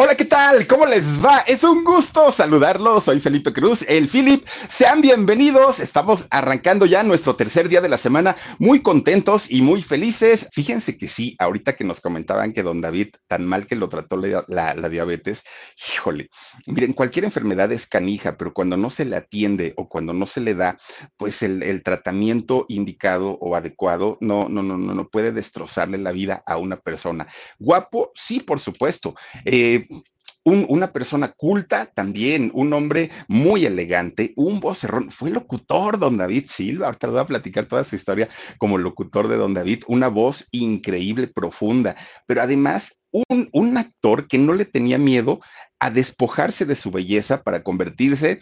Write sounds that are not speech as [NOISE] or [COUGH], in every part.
Hola, ¿qué tal? ¿Cómo les va? Es un gusto saludarlos. Soy Felipe Cruz, el Philip. Sean bienvenidos. Estamos arrancando ya nuestro tercer día de la semana, muy contentos y muy felices. Fíjense que sí, ahorita que nos comentaban que don David, tan mal que lo trató la, diabetes, híjole, miren, cualquier enfermedad es canija, pero cuando no se le atiende o cuando no se le da, pues el, el tratamiento indicado o adecuado, no, no, no, no, no puede destrozarle la vida a una persona. Guapo, sí, por supuesto. Eh, un, una persona culta también, un hombre muy elegante, un vocerrón, fue locutor don David Silva, ahorita voy a platicar toda su historia como locutor de don David, una voz increíble, profunda, pero además un, un actor que no le tenía miedo a despojarse de su belleza para convertirse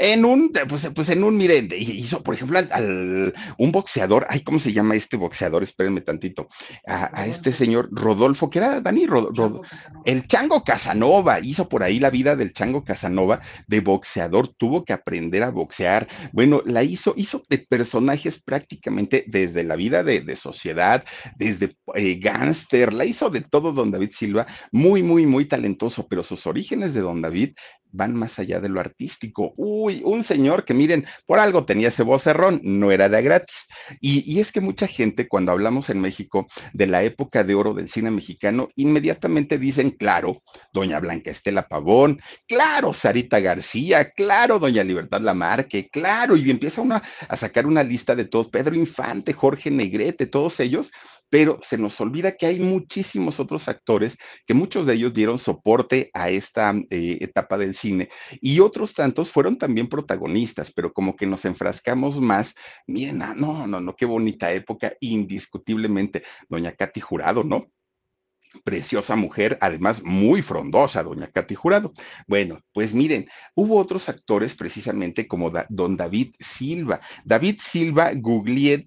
en un, pues, pues en un, miren, hizo, por ejemplo, al, al, un boxeador, ay, ¿cómo se llama este boxeador? Espérenme tantito, a, a este señor Rodolfo, que era Dani, Rod, Rod, el Chango Casanova, hizo por ahí la vida del Chango Casanova de boxeador, tuvo que aprender a boxear, bueno, la hizo, hizo de personajes prácticamente desde la vida de, de sociedad, desde eh, gángster, la hizo de todo don David Silva, muy, muy, muy talentoso, pero sus orígenes de don David van más allá de lo artístico. Uy, un señor que miren, por algo tenía ese vocerrón, no era de gratis. Y, y, es que mucha gente, cuando hablamos en México de la época de oro del cine mexicano, inmediatamente dicen, claro, doña Blanca Estela Pavón, claro, Sarita García, claro, doña Libertad Lamarque, claro, y empieza uno a sacar una lista de todos, Pedro Infante, Jorge Negrete, todos ellos, pero se nos olvida que hay muchísimos otros actores que muchos de ellos dieron soporte a esta eh, etapa del cine y otros tantos fueron también protagonistas, pero como que nos enfrascamos más, miren, ah, no, no, no, qué bonita época, indiscutiblemente, doña Katy Jurado, ¿no? Preciosa mujer, además muy frondosa, doña Katy Jurado. Bueno, pues miren, hubo otros actores precisamente como don David Silva. David Silva Gugliel,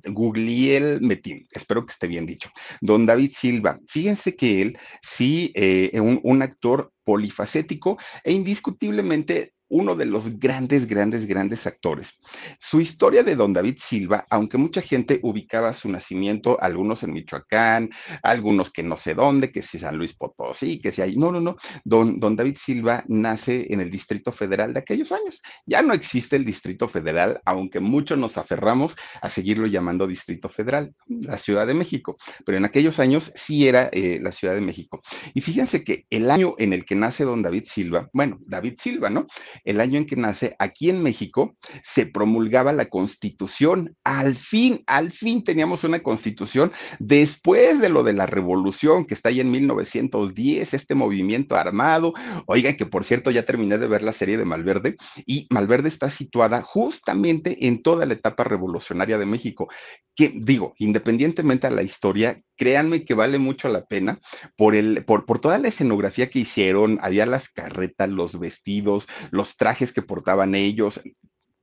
espero que esté bien dicho. Don David Silva, fíjense que él sí, eh, un, un actor polifacético e indiscutiblemente uno de los grandes, grandes, grandes actores. Su historia de don David Silva, aunque mucha gente ubicaba su nacimiento, algunos en Michoacán, algunos que no sé dónde, que si San Luis Potosí, que si hay, no, no, no, don, don David Silva nace en el Distrito Federal de aquellos años. Ya no existe el Distrito Federal, aunque muchos nos aferramos a seguirlo llamando Distrito Federal, la Ciudad de México, pero en aquellos años sí era eh, la Ciudad de México. Y fíjense que el año en el que nace don David Silva, bueno, David Silva, ¿no? El año en que nace, aquí en México se promulgaba la constitución. Al fin, al fin teníamos una constitución después de lo de la revolución que está ahí en 1910, este movimiento armado. Oigan, que por cierto ya terminé de ver la serie de Malverde y Malverde está situada justamente en toda la etapa revolucionaria de México, que digo, independientemente a la historia, créanme que vale mucho la pena por, el, por, por toda la escenografía que hicieron, había las carretas, los vestidos, los trajes que portaban ellos,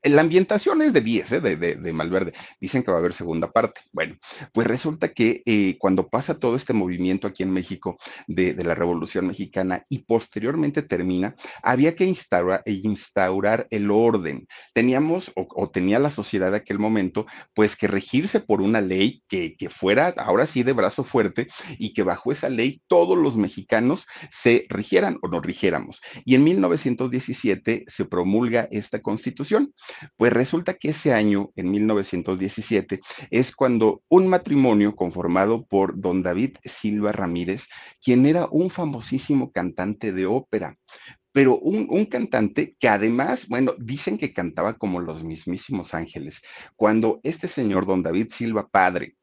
la ambientación es de 10, ¿eh? de, de, de, Malverde. Dicen que va a haber segunda parte. Bueno, pues resulta que eh, cuando pasa todo este movimiento aquí en México de, de la Revolución Mexicana y posteriormente termina, había que instaurar, instaurar el orden. Teníamos, o, o, tenía la sociedad de aquel momento, pues que regirse por una ley que, que fuera ahora sí de brazo fuerte y que bajo esa ley todos los mexicanos se rigieran o nos rigiéramos. Y en 1917 se promulga esta constitución. Pues resulta que ese año, en 1917, es cuando un matrimonio conformado por don David Silva Ramírez, quien era un famosísimo cantante de ópera, pero un, un, cantante que además, bueno, dicen que cantaba como los mismísimos ángeles. Cuando este señor, don David Silva Padre,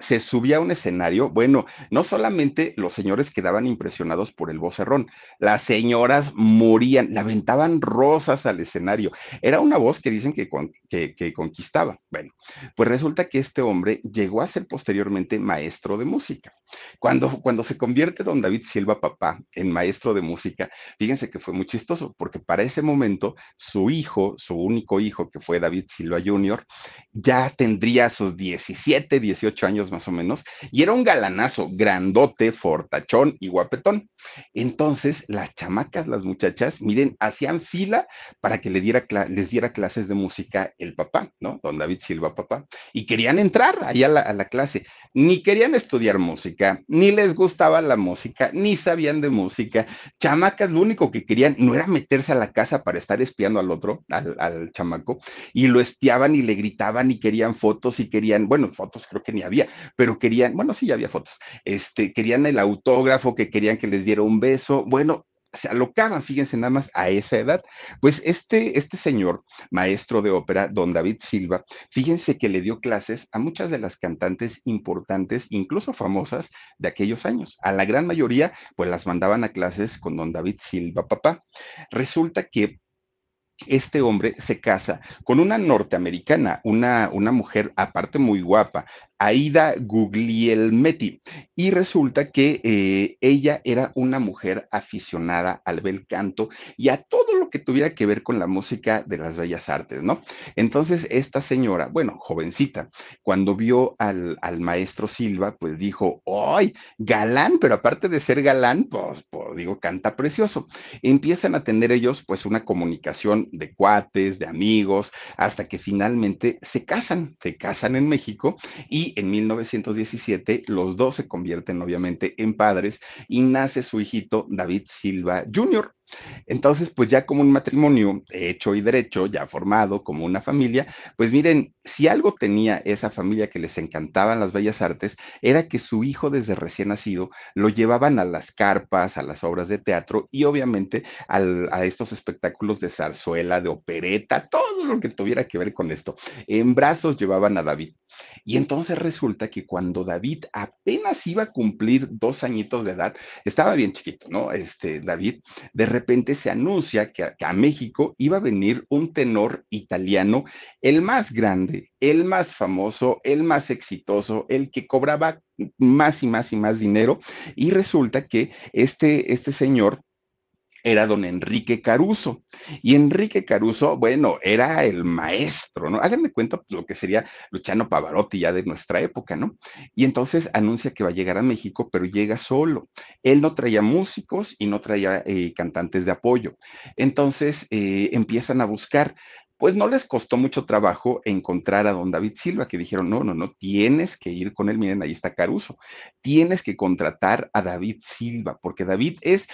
se subía a un escenario, bueno, no solamente los señores quedaban impresionados por el vocerrón, las señoras morían, le aventaban rosas al escenario. Era una voz que dicen que, que, conquistaba. Bueno, pues resulta que este hombre llegó a ser posteriormente maestro de música. Cuando, cuando se convierte don David Silva papá en maestro de música, fíjense que fue muy chistoso, porque para ese momento su hijo, su único hijo, que fue David Silva Jr., ya tendría sus 17, 18 años más o menos, y era un galanazo, grandote, fortachón y guapetón. Entonces, las chamacas, las muchachas, miren, hacían fila para que le diera les diera clases de música el papá, ¿no? Don David Silva, papá, y querían entrar allá a la, clase. Ni querían estudiar música, ni les gustaba la música, ni sabían de música. Chamacas, lo único que querían no era meterse a la casa para estar espiando al otro, al, al chamaco, y lo espiaban y le gritaban y querían fotos y querían, bueno, fotos creo que ni había, pero querían, bueno, sí, ya había fotos, este, querían el autógrafo, que querían que les diera un beso, bueno, se alocaban, fíjense nada más, a esa edad. Pues este, este señor, maestro de ópera, don David Silva, fíjense que le dio clases a muchas de las cantantes importantes, incluso famosas, de aquellos años. A la gran mayoría, pues las mandaban a clases con don David Silva, papá. Resulta que este hombre se casa con una norteamericana, una, una mujer aparte muy guapa, Aida Guglielmetti. Y resulta que eh, ella era una mujer aficionada al bel canto y a todo lo que tuviera que ver con la música de las bellas artes, ¿no? Entonces, esta señora, bueno, jovencita, cuando vio al, al maestro Silva, pues dijo, ¡ay, galán! Pero aparte de ser galán, pues, pues, digo, canta precioso. Empiezan a tener ellos, pues, una comunicación de cuates, de amigos, hasta que finalmente se casan, se casan en México y en 1917 los dos se convierten obviamente en padres y nace su hijito David Silva Jr. Entonces, pues ya como un matrimonio hecho y derecho, ya formado como una familia, pues miren, si algo tenía esa familia que les encantaban las bellas artes, era que su hijo desde recién nacido lo llevaban a las carpas, a las obras de teatro y obviamente a estos espectáculos de zarzuela, de opereta, todo lo que tuviera que ver con esto. En brazos llevaban a David. Y entonces resulta que cuando David apenas iba a cumplir dos añitos de edad, estaba bien chiquito, ¿no? Este David, de repente se anuncia que a, México iba a venir un tenor italiano, el más grande, el más famoso, el más exitoso, el que cobraba más y más y más dinero. Y resulta que este, este señor era don Enrique Caruso. Y Enrique Caruso, bueno, era el maestro, ¿no? Háganme cuenta lo que sería Luciano Pavarotti ya de nuestra época, ¿no? Y entonces anuncia que va a llegar a México, pero llega solo. Él no traía músicos y no traía eh, cantantes de apoyo. Entonces eh, empiezan a buscar pues no les costó mucho trabajo encontrar a don David Silva, que dijeron, no, no, no, tienes que ir con él, miren, ahí está Caruso, tienes que contratar a David Silva, porque David es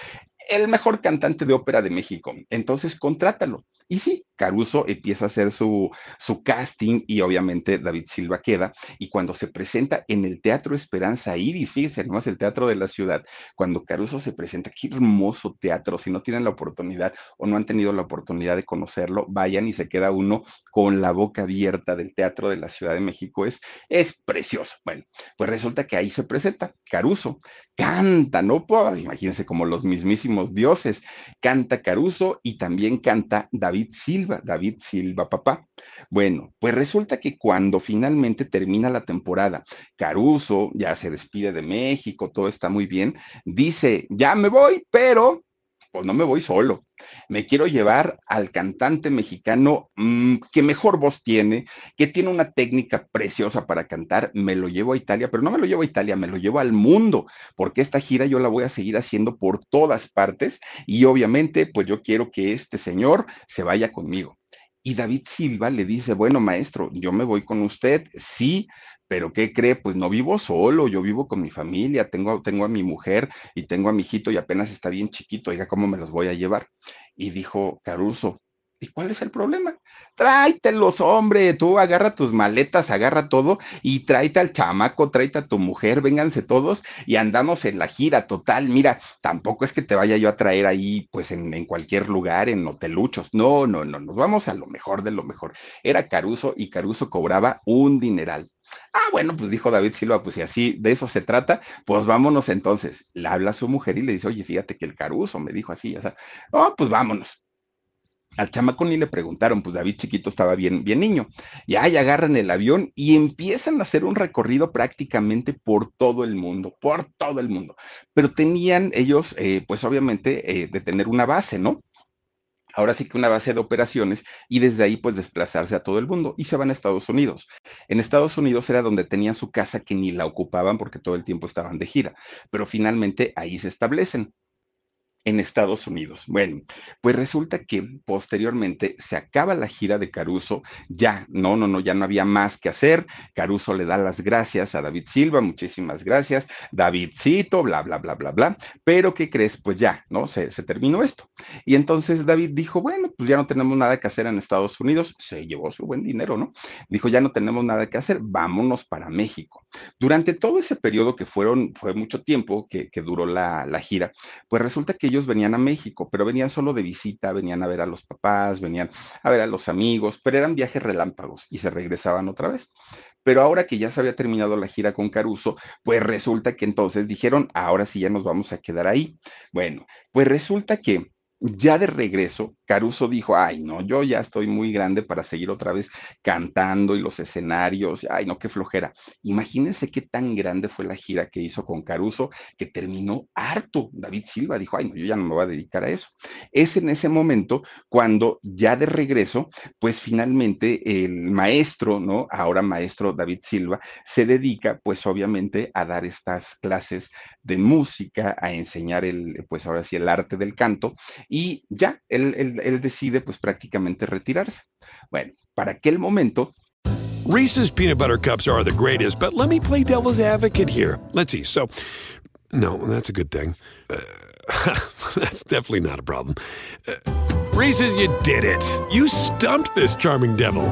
el mejor cantante de ópera de México. Entonces, contrátalo. Y sí, Caruso empieza a hacer su, su casting y obviamente David Silva queda. Y cuando se presenta en el Teatro Esperanza Iris, fíjense, además el Teatro de la Ciudad, cuando Caruso se presenta, qué hermoso teatro. Si no tienen la oportunidad o no han tenido la oportunidad de conocerlo, vayan y se queda uno con la boca abierta del Teatro de la Ciudad de México. Es, es precioso. Bueno, pues resulta que ahí se presenta Caruso, canta, ¿no? Pues, imagínense como los mismísimos dioses. Canta Caruso y también canta David David Silva, David Silva papá. Bueno, pues resulta que cuando finalmente termina la temporada, Caruso ya se despide de México, todo está muy bien, dice, ya me voy, pero pues no me voy solo. Me quiero llevar al cantante mexicano mmm, que mejor voz tiene, que tiene una técnica preciosa para cantar. Me lo llevo a Italia, pero no me lo llevo a Italia, me lo llevo al mundo, porque esta gira yo la voy a seguir haciendo por todas partes y obviamente pues yo quiero que este señor se vaya conmigo. Y David Silva le dice, bueno, maestro, yo me voy con usted, sí, pero ¿qué cree? Pues no vivo solo, yo vivo con mi familia, tengo, tengo a mi mujer y tengo a mi hijito y apenas está bien chiquito, oiga, ¿cómo me los voy a llevar? Y dijo Caruso, ¿y cuál es el problema? Tráetelos, hombre, tú agarra tus maletas, agarra todo y tráete al chamaco, tráete a tu mujer, vénganse todos y andamos en la gira total. Mira, tampoco es que te vaya yo a traer ahí, pues en, en cualquier lugar, en hoteluchos. No, no, no, nos vamos a lo mejor de lo mejor. Era Caruso y Caruso cobraba un dineral. Ah, bueno, pues dijo David Silva, pues si así de eso se trata, pues vámonos entonces. Le habla a su mujer y le dice, oye, fíjate que el Caruso me dijo así, o sea, oh, pues vámonos. Al chamaco ni le preguntaron, pues David chiquito estaba bien, bien niño. Y ahí agarran el avión y empiezan a hacer un recorrido prácticamente por todo el mundo, por todo el mundo. Pero tenían ellos, eh, pues obviamente, eh, de tener una base, ¿no? ahora sí que una base de operaciones y desde ahí pues desplazarse a todo el mundo y se van a Estados Unidos. En Estados Unidos era donde tenían su casa que ni la ocupaban porque todo el tiempo estaban de gira, pero finalmente ahí se establecen en Estados Unidos. Bueno, pues resulta que posteriormente se acaba la gira de Caruso, ya, no, no, no, ya no había más que hacer. Caruso le da las gracias a David Silva, muchísimas gracias, Davidcito, bla, bla, bla, bla, bla, pero ¿qué crees? Pues ya, ¿no? Se, terminó esto. Y entonces David dijo, bueno, pues ya no tenemos nada que hacer en Estados Unidos, se llevó su buen dinero, ¿no? Dijo, ya no tenemos nada que hacer, vámonos para México. Durante todo ese periodo que fueron, fue mucho tiempo que, que duró la, la gira, pues resulta que venían a México, pero venían solo de visita, venían a ver a los papás, venían a ver a los amigos, pero eran viajes relámpagos y se regresaban otra vez. Pero ahora que ya se había terminado la gira con Caruso, pues resulta que entonces dijeron, ahora sí ya nos vamos a quedar ahí. Bueno, pues resulta que ya de regreso, Caruso dijo, ay, no, yo ya estoy muy grande para seguir otra vez cantando y los escenarios, ay, no, qué flojera. Imagínense qué tan grande fue la gira que hizo con Caruso que terminó harto. David Silva dijo, ay, no, yo ya no me voy a dedicar a eso. Es en ese momento cuando ya de regreso, pues finalmente el maestro, ¿no? Ahora maestro David Silva, se dedica, pues obviamente, a dar estas clases de música, a enseñar el, pues ahora sí, el arte del canto y ya, él, él, él decide pues prácticamente retirarse. Bueno, para aquel momento Reese's peanut butter cups are the greatest, but let me play devil's advocate here. Let's see. So, no, that's a good thing. Uh, [LAUGHS] that's definitely not a problem. Uh, Reese's, you did it. You stumped this charming devil.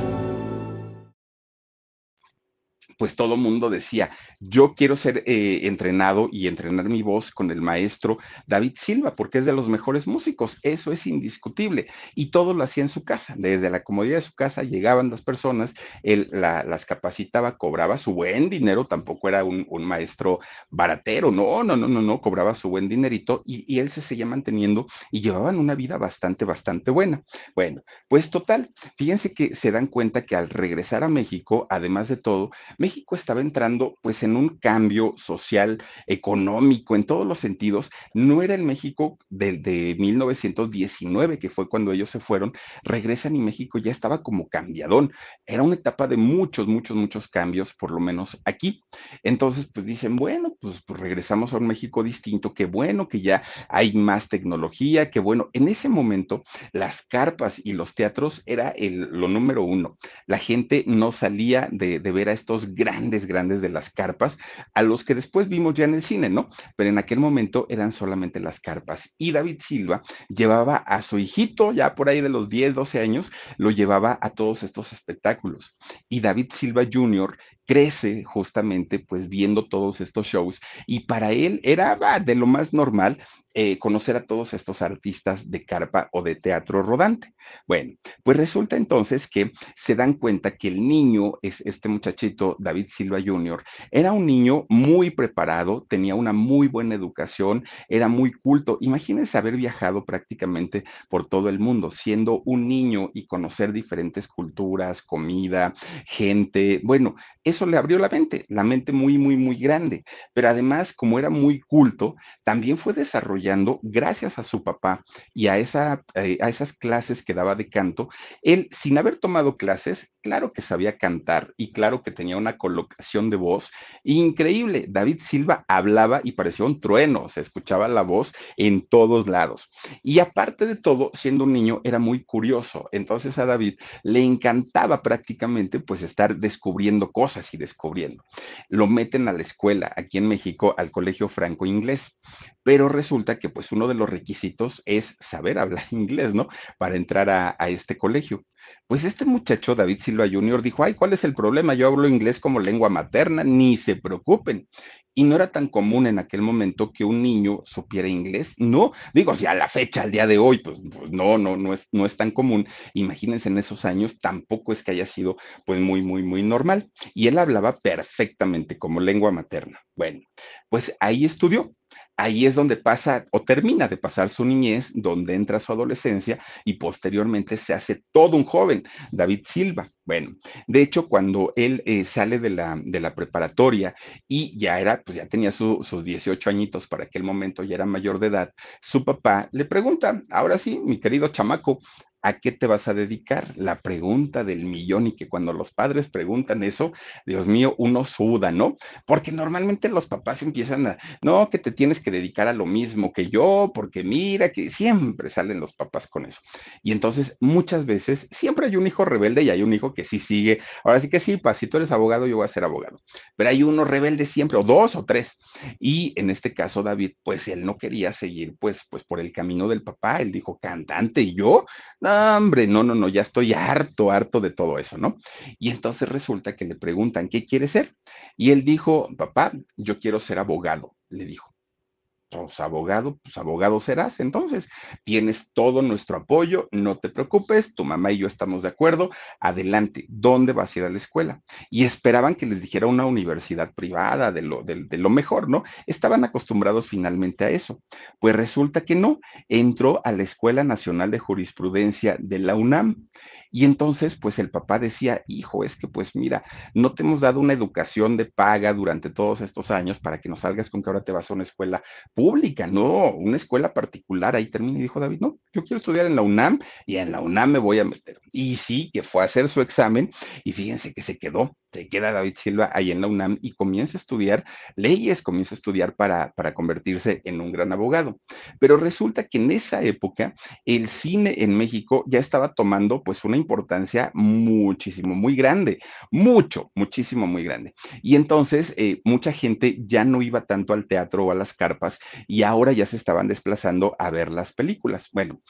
Pues todo mundo decía, yo quiero ser eh, entrenado y entrenar mi voz con el maestro David Silva, porque es de los mejores músicos, eso es indiscutible. Y todo lo hacía en su casa, desde la comodidad de su casa llegaban las personas, él las capacitaba, cobraba su buen dinero, tampoco era un, maestro baratero, no, no, no, no, no, cobraba su buen dinerito y, y él se seguía manteniendo y llevaban una vida bastante, bastante buena. Bueno, pues total, fíjense que se dan cuenta que al regresar a México, además de todo, México estaba entrando pues en un cambio social, económico, en todos los sentidos. No era el México de 1919, que fue cuando ellos se fueron, regresan y México ya estaba como cambiadón. Era una etapa de muchos, muchos, muchos cambios, por lo menos aquí. Entonces, pues dicen, bueno, pues, pues regresamos a un México distinto, qué bueno que ya hay más tecnología, qué bueno. En ese momento, las carpas y los teatros era el, lo número uno. La gente no salía de, de ver a estos grandes, grandes de las carpas, a los que después vimos ya en el cine, ¿no? Pero en aquel momento eran solamente las carpas. Y David Silva llevaba a su hijito, ya por ahí de los 10, 12 años, lo llevaba a todos estos espectáculos. Y David Silva Jr crece justamente pues viendo todos estos shows y para él era de lo más normal eh, conocer a todos estos artistas de carpa o de teatro rodante. Bueno, pues resulta entonces que se dan cuenta que el niño, es este muchachito David Silva Jr., era un niño muy preparado, tenía una muy buena educación, era muy culto. Imagínense haber viajado prácticamente por todo el mundo, siendo un niño y conocer diferentes culturas, comida, gente. Bueno, eso le abrió la mente, la mente muy, muy, muy grande. Pero además, como era muy culto, también fue gracias a su papá y a, eh, a esas clases que daba de canto, él, sin haber tomado clases, claro que sabía cantar y claro que tenía una colocación de voz increíble. David Silva hablaba y parecía un trueno, se escuchaba la voz en todos lados. Y aparte de todo, siendo un niño, era muy curioso. Entonces a David le encantaba prácticamente pues estar descubriendo cosas y descubriendo. Lo meten a la escuela aquí en México, al Colegio Franco Inglés, pero resulta que pues uno de los requisitos es saber hablar [LAUGHS] inglés, ¿no? Para entrar a, a este colegio. Pues este muchacho, David Silva Jr., dijo, ay, ¿cuál es el problema? Yo hablo inglés como lengua materna, ni se preocupen. Y no era tan común en aquel momento que un niño supiera inglés. No, digo, si a la fecha, al día de hoy, pues, pues, no, no, no es, no es tan común. Imagínense en esos años, tampoco es que haya sido pues muy, muy, muy normal. Y él hablaba perfectamente como lengua materna. Bueno, pues ahí estudió ahí es donde pasa o termina de pasar su niñez, donde entra su adolescencia y posteriormente se hace todo un joven, David Silva. Bueno, de hecho, cuando él eh, sale de la, de la, preparatoria y ya era, pues ya tenía sus 18 añitos para aquel momento, ya era mayor de edad, su papá le pregunta, ahora sí, mi querido chamaco, ¿a qué te vas a dedicar? La pregunta del millón y que cuando los padres preguntan eso, Dios mío, uno suda, ¿no? Porque normalmente los papás empiezan a, no, que te tienes que dedicar a lo mismo que yo, porque mira que siempre salen los papás con eso. Y entonces muchas veces siempre hay un hijo rebelde y hay un hijo que sí sigue. Ahora sí que sí, pa, si tú eres abogado, yo voy a ser abogado. Pero hay uno rebelde siempre, o dos o tres. Y en este caso, David, pues él no quería seguir pues, pues por el camino del papá. Él dijo, cantante, y yo, no, hombre, no, no, no, ya estoy harto, harto de todo eso, ¿no? Y entonces resulta que le preguntan, ¿qué quiere ser? Y él dijo, papá, yo quiero ser abogado, le dijo pues abogado, pues abogado serás. Entonces, tienes todo nuestro apoyo, no te preocupes, tu mamá y yo estamos de acuerdo, adelante, ¿dónde vas a ir a la escuela? Y esperaban que les dijera una universidad privada de lo, de, lo mejor, ¿no? Estaban acostumbrados finalmente a eso. Pues resulta que no, entró a la Escuela Nacional de Jurisprudencia de la UNAM. Y entonces, pues el papá decía, hijo, es que pues mira, no te hemos dado una educación de paga durante todos estos años para que nos salgas con que ahora te vas a una escuela pública, no, una escuela particular. Ahí termina y dijo David, no, yo quiero estudiar en la UNAM y en la UNAM me voy a meter. Y sí, que fue a hacer su examen y fíjense que se quedó, se queda David Silva ahí en la UNAM y comienza a estudiar leyes, comienza a estudiar para, para convertirse en un gran abogado. Pero resulta que en esa época el cine en México ya estaba tomando pues una importancia muchísimo, muy grande, mucho, muchísimo, muy grande. Y entonces eh, mucha gente ya no iba tanto al teatro o a las carpas y ahora ya se estaban desplazando a ver las películas. Bueno,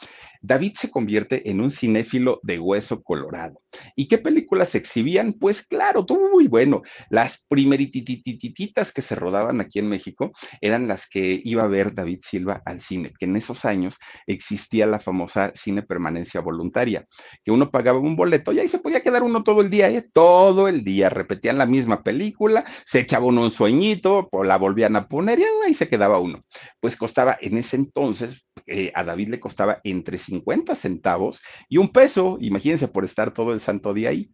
David se convierte en un cinéfilo de hueso colorado. ¿Y qué películas se exhibían? Pues claro, muy bueno. Las primerititititas que se rodaban aquí en México eran las que iba a ver David Silva al cine, que en esos años existía la famosa cine permanencia voluntaria, que uno pagaba un boleto y ahí se podía quedar uno todo el día, ¿eh? todo el día, repetían la misma película, se echaba uno un sueñito, la volvían a poner y ahí se quedaba uno. Pues costaba en ese entonces, eh, a David le costaba entre 50 centavos y un peso, imagínense por estar todo el santo día ahí.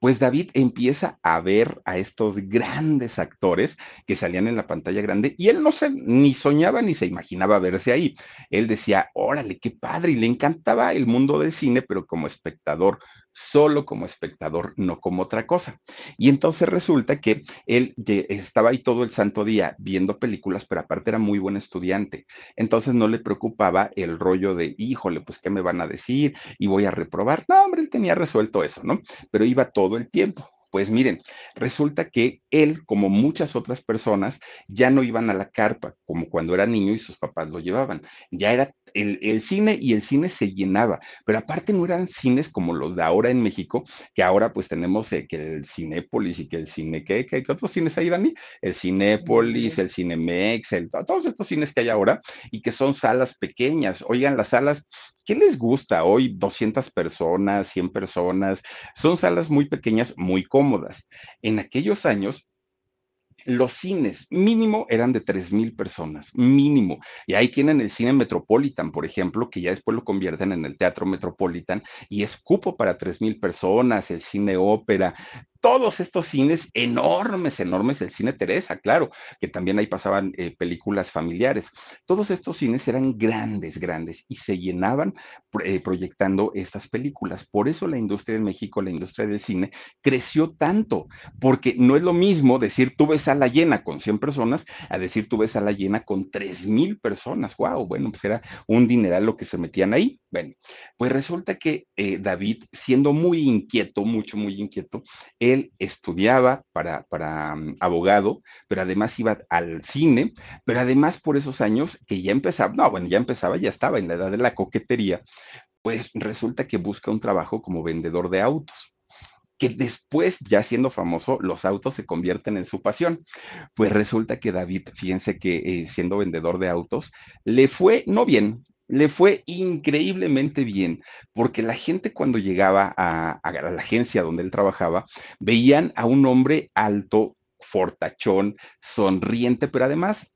Pues David empieza a ver a estos grandes actores que salían en la pantalla grande y él no se ni soñaba ni se imaginaba verse ahí. Él decía, órale, qué padre, y le encantaba el mundo del cine, pero como espectador, solo como espectador, no como otra cosa. Y entonces resulta que él estaba ahí todo el santo día viendo películas, pero aparte era muy buen estudiante. Entonces no le preocupaba el rollo de, híjole, pues, ¿qué me van a decir? Y voy a reprobar. No, hombre, él tenía resuelto eso, ¿no? Pero iba todo el tiempo. Pues miren, resulta que él, como muchas otras personas, ya no iban a la carpa, como cuando era niño y sus papás lo llevaban. Ya era el, cine y el cine se llenaba, pero aparte no eran cines como los de ahora en México, que ahora pues tenemos eh, que el Cinépolis y que el cine, ¿qué, qué, otros cines hay, Dani? El Cinépolis, el Cinemex, el, todos estos cines que hay ahora y que son salas pequeñas. Oigan, las salas, ¿qué les gusta hoy? 200 personas, 100 personas, son salas muy pequeñas, muy cómodas. En aquellos años, los cines mínimo eran de tres mil personas, mínimo. Y ahí tienen el cine Metropolitan, por ejemplo, que ya después lo convierten en el Teatro Metropolitan y es cupo para tres mil personas, el cine ópera, todos estos cines enormes, enormes, el cine Teresa, claro, que también ahí pasaban eh, películas familiares. Todos estos cines eran grandes, grandes y se llenaban eh, proyectando estas películas. Por eso la industria en México, la industria del cine, creció tanto, porque no es lo mismo decir tú ves a la llena con 100 personas a decir tú ves a la llena con 3 mil personas. Wow, bueno, pues era un dineral lo que se metían ahí. Bueno, pues resulta que eh, David, siendo muy inquieto, mucho, muy inquieto, él él estudiaba para, para um, abogado, pero además iba al cine, pero además por esos años que ya empezaba, no, bueno, ya empezaba, ya estaba en la edad de la coquetería, pues resulta que busca un trabajo como vendedor de autos que después, ya siendo famoso, los autos se convierten en su pasión. Pues resulta que David, fíjense que eh, siendo vendedor de autos, le fue no bien, le fue increíblemente bien, porque la gente cuando llegaba a, la agencia donde él trabajaba, veían a un hombre alto, fortachón, sonriente, pero además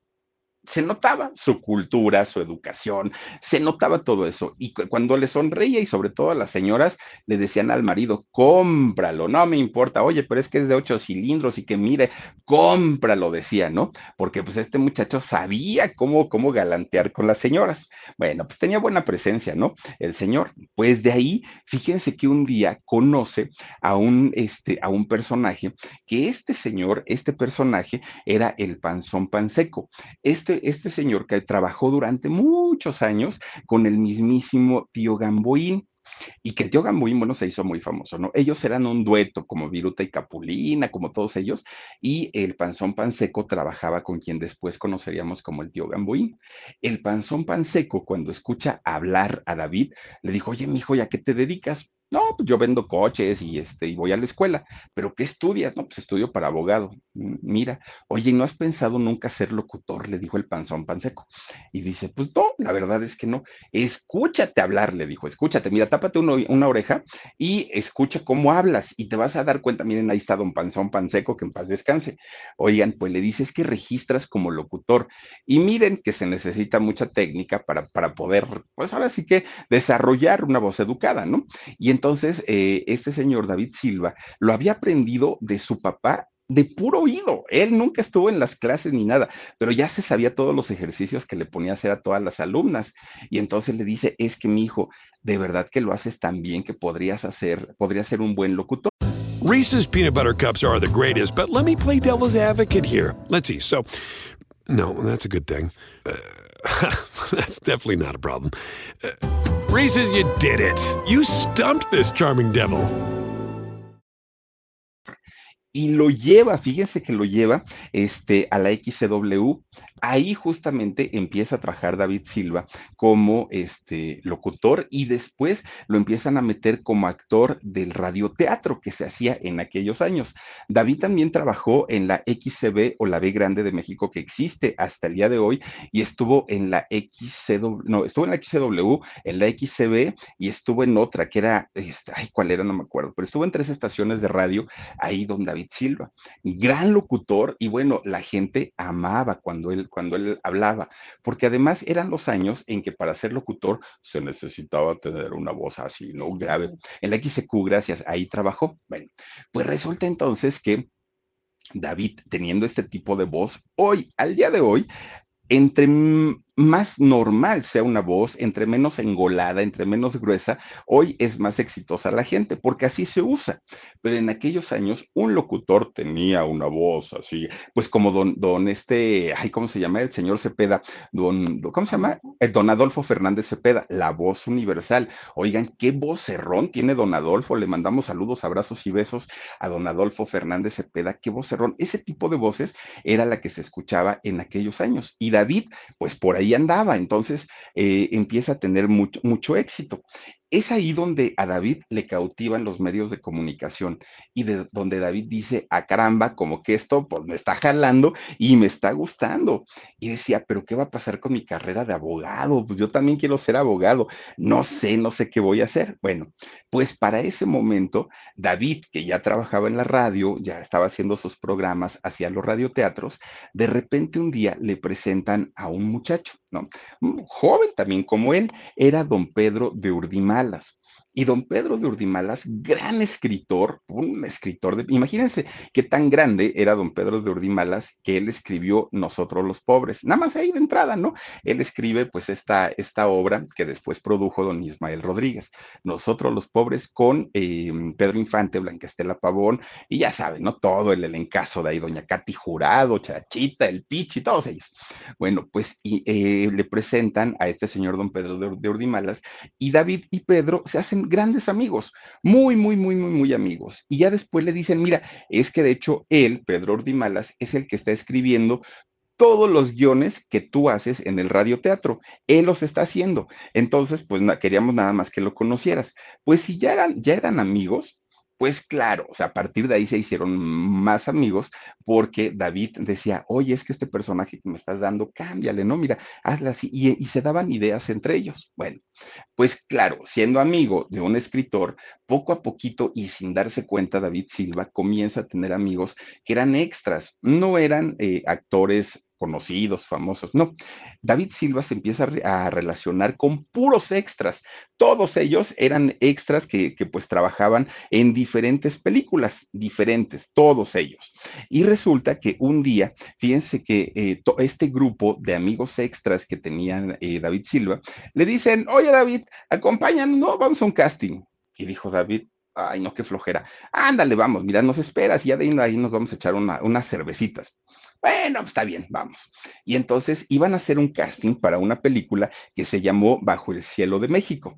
se notaba su cultura, su educación, se notaba todo eso. Y cuando le sonreía y sobre todo a las señoras le decían al marido, cómpralo, no me importa, oye, pero es que es de ocho cilindros y que mire, cómpralo, decía, ¿no? Porque pues este muchacho sabía cómo, cómo galantear con las señoras. Bueno, pues tenía buena presencia, ¿no? El señor. Pues de ahí, fíjense que un día conoce a un, este, a un personaje, que este señor, este personaje era el panzón panseco. Este este, señor que trabajó durante muchos años con el mismísimo tío Gamboín y que tío Gamboín, bueno, se hizo muy famoso, ¿no? Ellos eran un dueto, como Viruta y Capulina, como todos ellos, y el Panzón Panseco trabajaba con quien después conoceríamos como el tío Gamboín. El Panzón Panseco, cuando escucha hablar a David, le dijo, oye, mijo, ¿y a qué te dedicas? No, pues yo vendo coches y, este, y voy a la escuela. ¿Pero qué estudias? No, pues estudio para abogado. Mira, oye, ¿no has pensado nunca ser locutor? Le dijo el panzón panseco. Y dice, pues no, la verdad es que no. Escúchate hablar, le dijo, escúchate, mira, tápate una oreja y escucha cómo hablas y te vas a dar cuenta. Miren, ahí está don panzón panseco, que en paz descanse. Oigan, pues le dices que registras como locutor. Y miren que se necesita mucha técnica para, para poder, pues ahora sí que desarrollar una voz educada, ¿no? Y entonces, eh, este señor David Silva lo había aprendido de su papá de puro oído. Él nunca estuvo en las clases ni nada, pero ya se sabía todos los ejercicios que le ponía a hacer a todas las alumnas. Y entonces le dice, es que mi hijo, de verdad que lo haces tan bien que podrías hacer, podría ser un buen locutor. Reese's peanut butter cups are the greatest, but let me play devil's advocate here. Let's see. So, no, that's a good thing. Uh, [LAUGHS] that's definitely not a problem. Uh, Reese's, you did it. You stumped this charming devil. Y lo lleva, fíjense que lo lleva este, a la XCW Ahí justamente empieza a trabajar David Silva como este locutor y después lo empiezan a meter como actor del radioteatro que se hacía en aquellos años. David también trabajó en la XCB o la B Grande de México que existe hasta el día de hoy y estuvo en la XCW, no, estuvo en la XCW, en la XCB y estuvo en otra que era, este, ay, ¿cuál era? No me acuerdo, pero estuvo en tres estaciones de radio ahí don David Silva. Gran locutor y bueno, la gente amaba cuando él cuando él hablaba, porque además eran los años en que para ser locutor se necesitaba tener una voz así, ¿no? Grave. En la XQ, gracias, ahí trabajó. Bueno, pues resulta entonces que David, teniendo este tipo de voz, hoy, al día de hoy, entre más normal sea una voz, entre menos engolada, entre menos gruesa, hoy es más exitosa la gente, porque así se usa. Pero en aquellos años un locutor tenía una voz así, pues como don, don este, ay, ¿cómo se llama? El señor Cepeda, don, ¿cómo se llama? El don Adolfo Fernández Cepeda, la voz universal. Oigan, qué vocerrón tiene don Adolfo, le mandamos saludos, abrazos y besos a don Adolfo Fernández Cepeda, qué vocerrón. Ese tipo de voces era la que se escuchaba en aquellos años. Y David, pues por ahí andaba, entonces eh, empieza a tener mucho, mucho éxito. Es ahí donde a David le cautivan los medios de comunicación y de donde David dice, a ah, caramba, como que esto pues me está jalando y me está gustando. Y decía, pero ¿qué va a pasar con mi carrera de abogado? Pues yo también quiero ser abogado. No sé, no sé qué voy a hacer. Bueno, pues para ese momento, David, que ya trabajaba en la radio, ya estaba haciendo sus programas, hacía los radioteatros, de repente un día le presentan a un muchacho, ¿no? Joven también como él, era don Pedro de Urdimar y don Pedro de Urdimalas, gran escritor, un escritor de, imagínense qué tan grande era don Pedro de Urdimalas que él escribió Nosotros los pobres, nada más ahí de entrada, ¿no? Él escribe pues esta, esta obra que después produjo don Ismael Rodríguez, Nosotros los pobres con eh, Pedro Infante, Blanquestela Pavón, y ya saben, ¿no? Todo el elencazo de ahí, doña Katy Jurado, Chachita, el Pichi, todos ellos. Bueno, pues eh, le presentan a este señor don Pedro de, Urdimalas y David y Pedro se hacen grandes amigos, muy, muy, muy, muy, muy amigos. Y ya después le dicen, mira, es que de hecho él, Pedro Ordimalas, es el que está escribiendo todos los guiones que tú haces en el radioteatro. Él los está haciendo. Entonces, pues queríamos nada más que lo conocieras. Pues si ya eran, ya eran amigos, pues claro, o sea, a partir de ahí se hicieron más amigos porque David decía, oye, es que este personaje que me estás dando, cámbiale, ¿no? Mira, hazla así. Y, se daban ideas entre ellos. Bueno, pues claro, siendo amigo de un escritor, poco a poquito y sin darse cuenta, David Silva comienza a tener amigos que eran extras, no eran eh, actores conocidos, famosos. No, David Silva se empieza a, relacionar con puros extras. Todos ellos eran extras que, pues trabajaban en diferentes películas, diferentes, todos ellos. Y resulta que un día, fíjense que eh, este grupo de amigos extras que tenían eh, David Silva, le dicen, oye David, acompáñanos, no, vamos a un casting. Y dijo David, ay no, qué flojera. Ándale, vamos, mira, nos esperas y ya de ahí nos vamos a echar unas cervecitas. Bueno, está bien, vamos. Y entonces iban a hacer un casting para una película que se llamó Bajo el Cielo de México.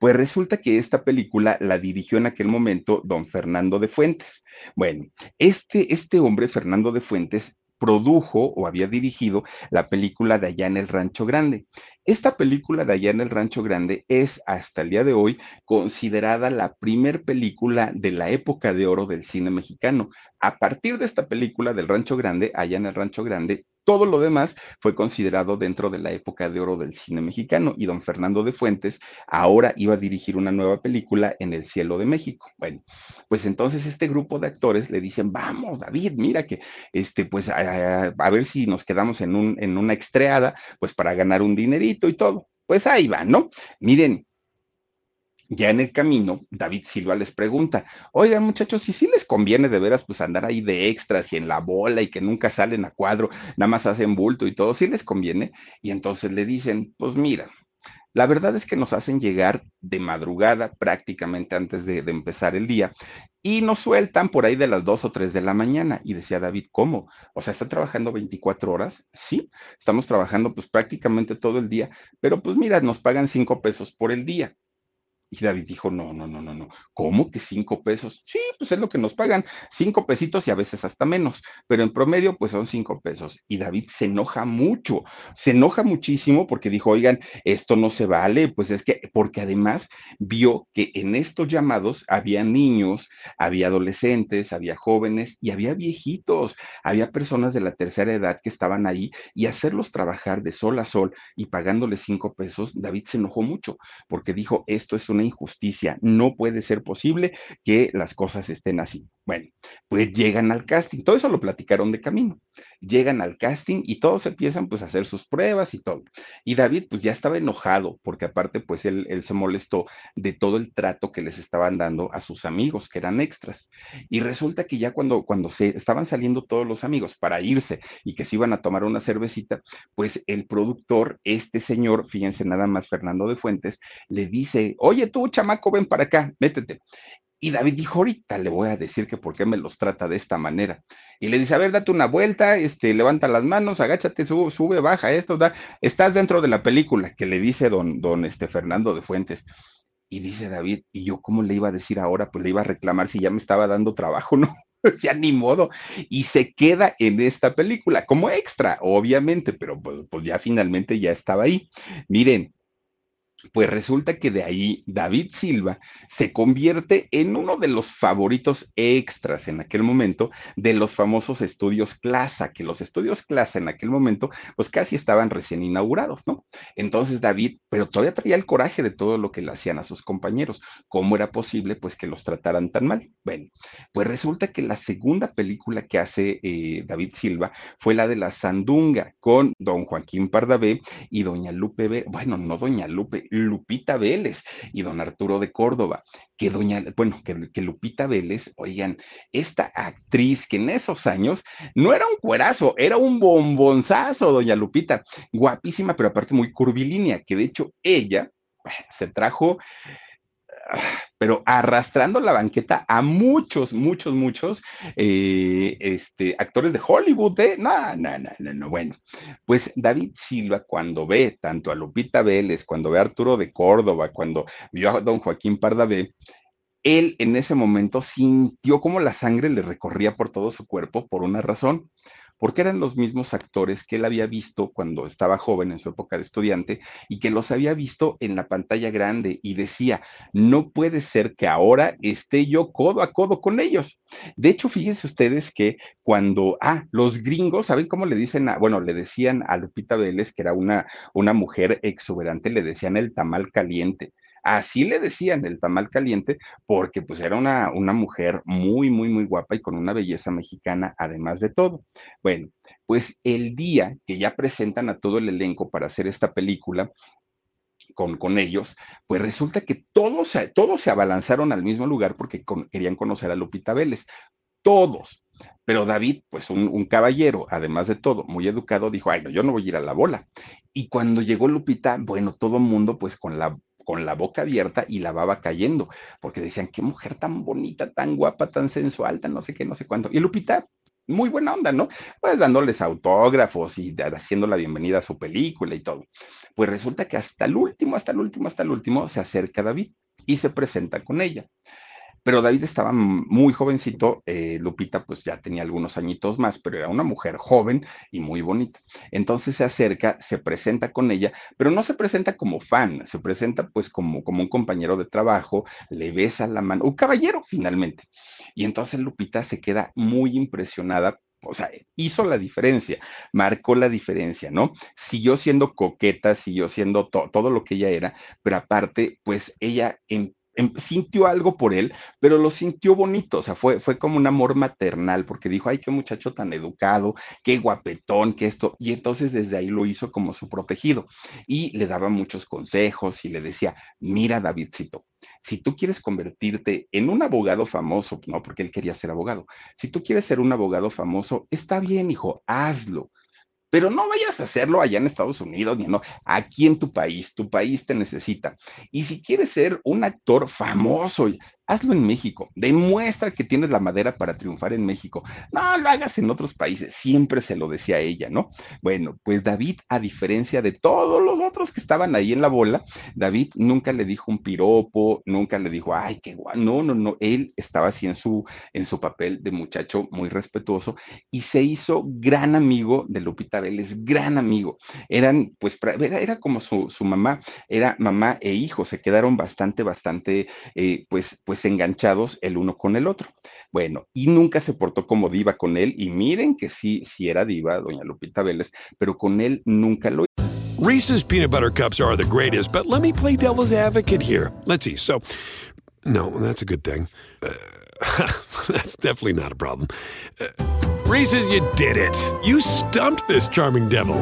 Pues resulta que esta película la dirigió en aquel momento don Fernando de Fuentes. Bueno, este, este hombre, Fernando de Fuentes, produjo o había dirigido la película de Allá en el Rancho Grande. Esta película de Allá en el Rancho Grande es hasta el día de hoy considerada la primer película de la época de oro del cine mexicano. A partir de esta película del Rancho Grande, Allá en el Rancho Grande, todo lo demás fue considerado dentro de la época de oro del cine mexicano y don Fernando de Fuentes ahora iba a dirigir una nueva película en el cielo de México. Bueno, pues entonces este grupo de actores le dicen, vamos, David, mira que, este, pues a, ver si nos quedamos en, un, en una extreada, pues para ganar un dinerito y todo. Pues ahí va, ¿no? Miren, ya en el camino, David Silva les pregunta, oigan muchachos, si sí les conviene de veras pues andar ahí de extras y en la bola y que nunca salen a cuadro, nada más hacen bulto y todo, si ¿sí les conviene. Y entonces le dicen, pues mira, la verdad es que nos hacen llegar de madrugada, prácticamente antes de, empezar el día, y nos sueltan por ahí de las 2 o 3 de la mañana. Y decía David, ¿cómo? O sea, ¿están trabajando 24 horas? Sí, estamos trabajando pues prácticamente todo el día, pero pues mira, nos pagan 5 pesos por el día. Y David dijo, no, no, no, no, no. ¿Cómo que cinco pesos? Sí, pues es lo que nos pagan, cinco pesitos y a veces hasta menos, pero en promedio pues son cinco pesos. Y David se enoja mucho, se enoja muchísimo porque dijo, oigan, esto no se vale, pues es que, porque además vio que en estos llamados había niños, había adolescentes, había jóvenes y había viejitos, había personas de la tercera edad que estaban ahí y hacerlos trabajar de sol a sol y pagándoles cinco pesos, David se enojó mucho porque dijo, esto es injusticia. No puede ser posible que las cosas estén así. Bueno, pues llegan al casting. Todo eso lo platicaron de camino. Llegan al casting y todos empiezan pues a hacer sus pruebas y todo. Y David pues ya estaba enojado porque aparte pues él, él se molestó de todo el trato que les estaban dando a sus amigos que eran extras. Y resulta que ya cuando, cuando se estaban saliendo todos los amigos para irse y que se iban a tomar una cervecita, pues el productor, este señor, fíjense nada más, Fernando de Fuentes, le dice, oye, tú, chamaco, ven para acá, métete. Y David dijo, ahorita le voy a decir que por qué me los trata de esta manera. Y le dice, a ver, date una vuelta, este, levanta las manos, agáchate, sube, sube, baja esto, da. estás dentro de la película que le dice don, don este, Fernando de Fuentes. Y dice David, ¿y yo cómo le iba a decir ahora? Pues le iba a reclamar si ya me estaba dando trabajo, ¿no? [LAUGHS] ya ni modo. Y se queda en esta película como extra, obviamente, pero pues, pues ya finalmente ya estaba ahí. Miren, pues resulta que de ahí David Silva se convierte en uno de los favoritos extras en aquel momento de los famosos estudios Clasa, que los estudios Clasa en aquel momento pues casi estaban recién inaugurados, ¿no? Entonces David, pero todavía traía el coraje de todo lo que le hacían a sus compañeros. ¿Cómo era posible pues que los trataran tan mal? Bueno, pues resulta que la segunda película que hace eh, David Silva fue la de La Sandunga con don Joaquín Pardavé y doña Lupe, B. bueno, no doña Lupe, Lupita Vélez y don Arturo de Córdoba, que doña, bueno, que, Lupita Vélez, oigan, esta actriz que en esos años no era un cuerazo, era un bombonzazo, doña Lupita, guapísima, pero aparte muy curvilínea, que de hecho ella se trajo pero arrastrando la banqueta a muchos, muchos, muchos eh, este, actores de Hollywood, ¿eh? No, no, no, no, no, bueno. Pues David Silva, cuando ve tanto a Lupita Vélez, cuando ve a Arturo de Córdoba, cuando vio a don Joaquín Pardavé, él en ese momento sintió como la sangre le recorría por todo su cuerpo por una razón, porque eran los mismos actores que él había visto cuando estaba joven en su época de estudiante y que los había visto en la pantalla grande y decía, no puede ser que ahora esté yo codo a codo con ellos. De hecho, fíjense ustedes que cuando, ah, los gringos, ¿saben cómo le dicen? A, bueno, le decían a Lupita Vélez, que era una, una mujer exuberante, le decían el tamal caliente. Así le decían el tamal caliente, porque pues era una, una mujer muy, muy, muy guapa y con una belleza mexicana, además de todo. Bueno, pues el día que ya presentan a todo el elenco para hacer esta película, con, con, ellos, pues resulta que todos, todos se abalanzaron al mismo lugar porque querían conocer a Lupita Vélez. Todos. Pero David, pues un, un, caballero, además de todo, muy educado, dijo, ay, no, yo no voy a ir a la bola. Y cuando llegó Lupita, bueno, todo el mundo, pues con la con la boca abierta y la baba cayendo, porque decían, qué mujer tan bonita, tan guapa, tan sensual, tan no sé qué, no sé cuánto. Y Lupita, muy buena onda, ¿no? Pues dándoles autógrafos y haciendo la bienvenida a su película y todo. Pues resulta que hasta el último, hasta el último, hasta el último se acerca David y se presenta con ella pero David estaba muy jovencito, eh, Lupita pues ya tenía algunos añitos más, pero era una mujer joven y muy bonita. Entonces se acerca, se presenta con ella, pero no se presenta como fan, se presenta pues como, como un compañero de trabajo, le besa la mano, un caballero finalmente. Y entonces Lupita se queda muy impresionada o sea, hizo la diferencia, marcó la diferencia, ¿no? Siguió siendo coqueta, siguió siendo todo lo que ella era, pero aparte, pues ella en Em, sintió algo por él, pero lo sintió bonito, o sea, fue, fue como un amor maternal, porque dijo, ay, qué muchacho tan educado, qué guapetón, qué esto, y entonces desde ahí lo hizo como su protegido, y le daba muchos consejos y le decía, mira, Davidcito, si tú quieres convertirte en un abogado famoso, no, porque él quería ser abogado, si tú quieres ser un abogado famoso, está bien, hijo, hazlo pero no vayas a hacerlo allá en Estados Unidos, ni no, aquí en tu país, tu país te necesita. Y si quieres ser un actor famoso, hazlo en México, demuestra que tienes la madera para triunfar en México. No lo hagas en otros países, siempre se lo decía ella, ¿no? Bueno, pues David, a diferencia de todos los otros que estaban ahí en la bola, David nunca le dijo un piropo, nunca le dijo, ay, qué guay, no, no, no, él estaba así en su, en su papel de muchacho muy respetuoso y se hizo gran amigo de Lupita Vélez, gran amigo. Eran, pues, era, como su, su, mamá, era mamá e hijo, se quedaron bastante, bastante, eh, pues, pues enganchados el uno con el otro. Bueno, y nunca se portó como diva con él, y miren que sí, sí era diva, doña Lupita Vélez, pero con él nunca lo Reese's peanut butter cups are the greatest, but let me play devil's advocate here. Let's see. So, no, that's a good thing. Uh, [LAUGHS] that's definitely not a problem. Uh, Reese's, you did it. You stumped this charming devil.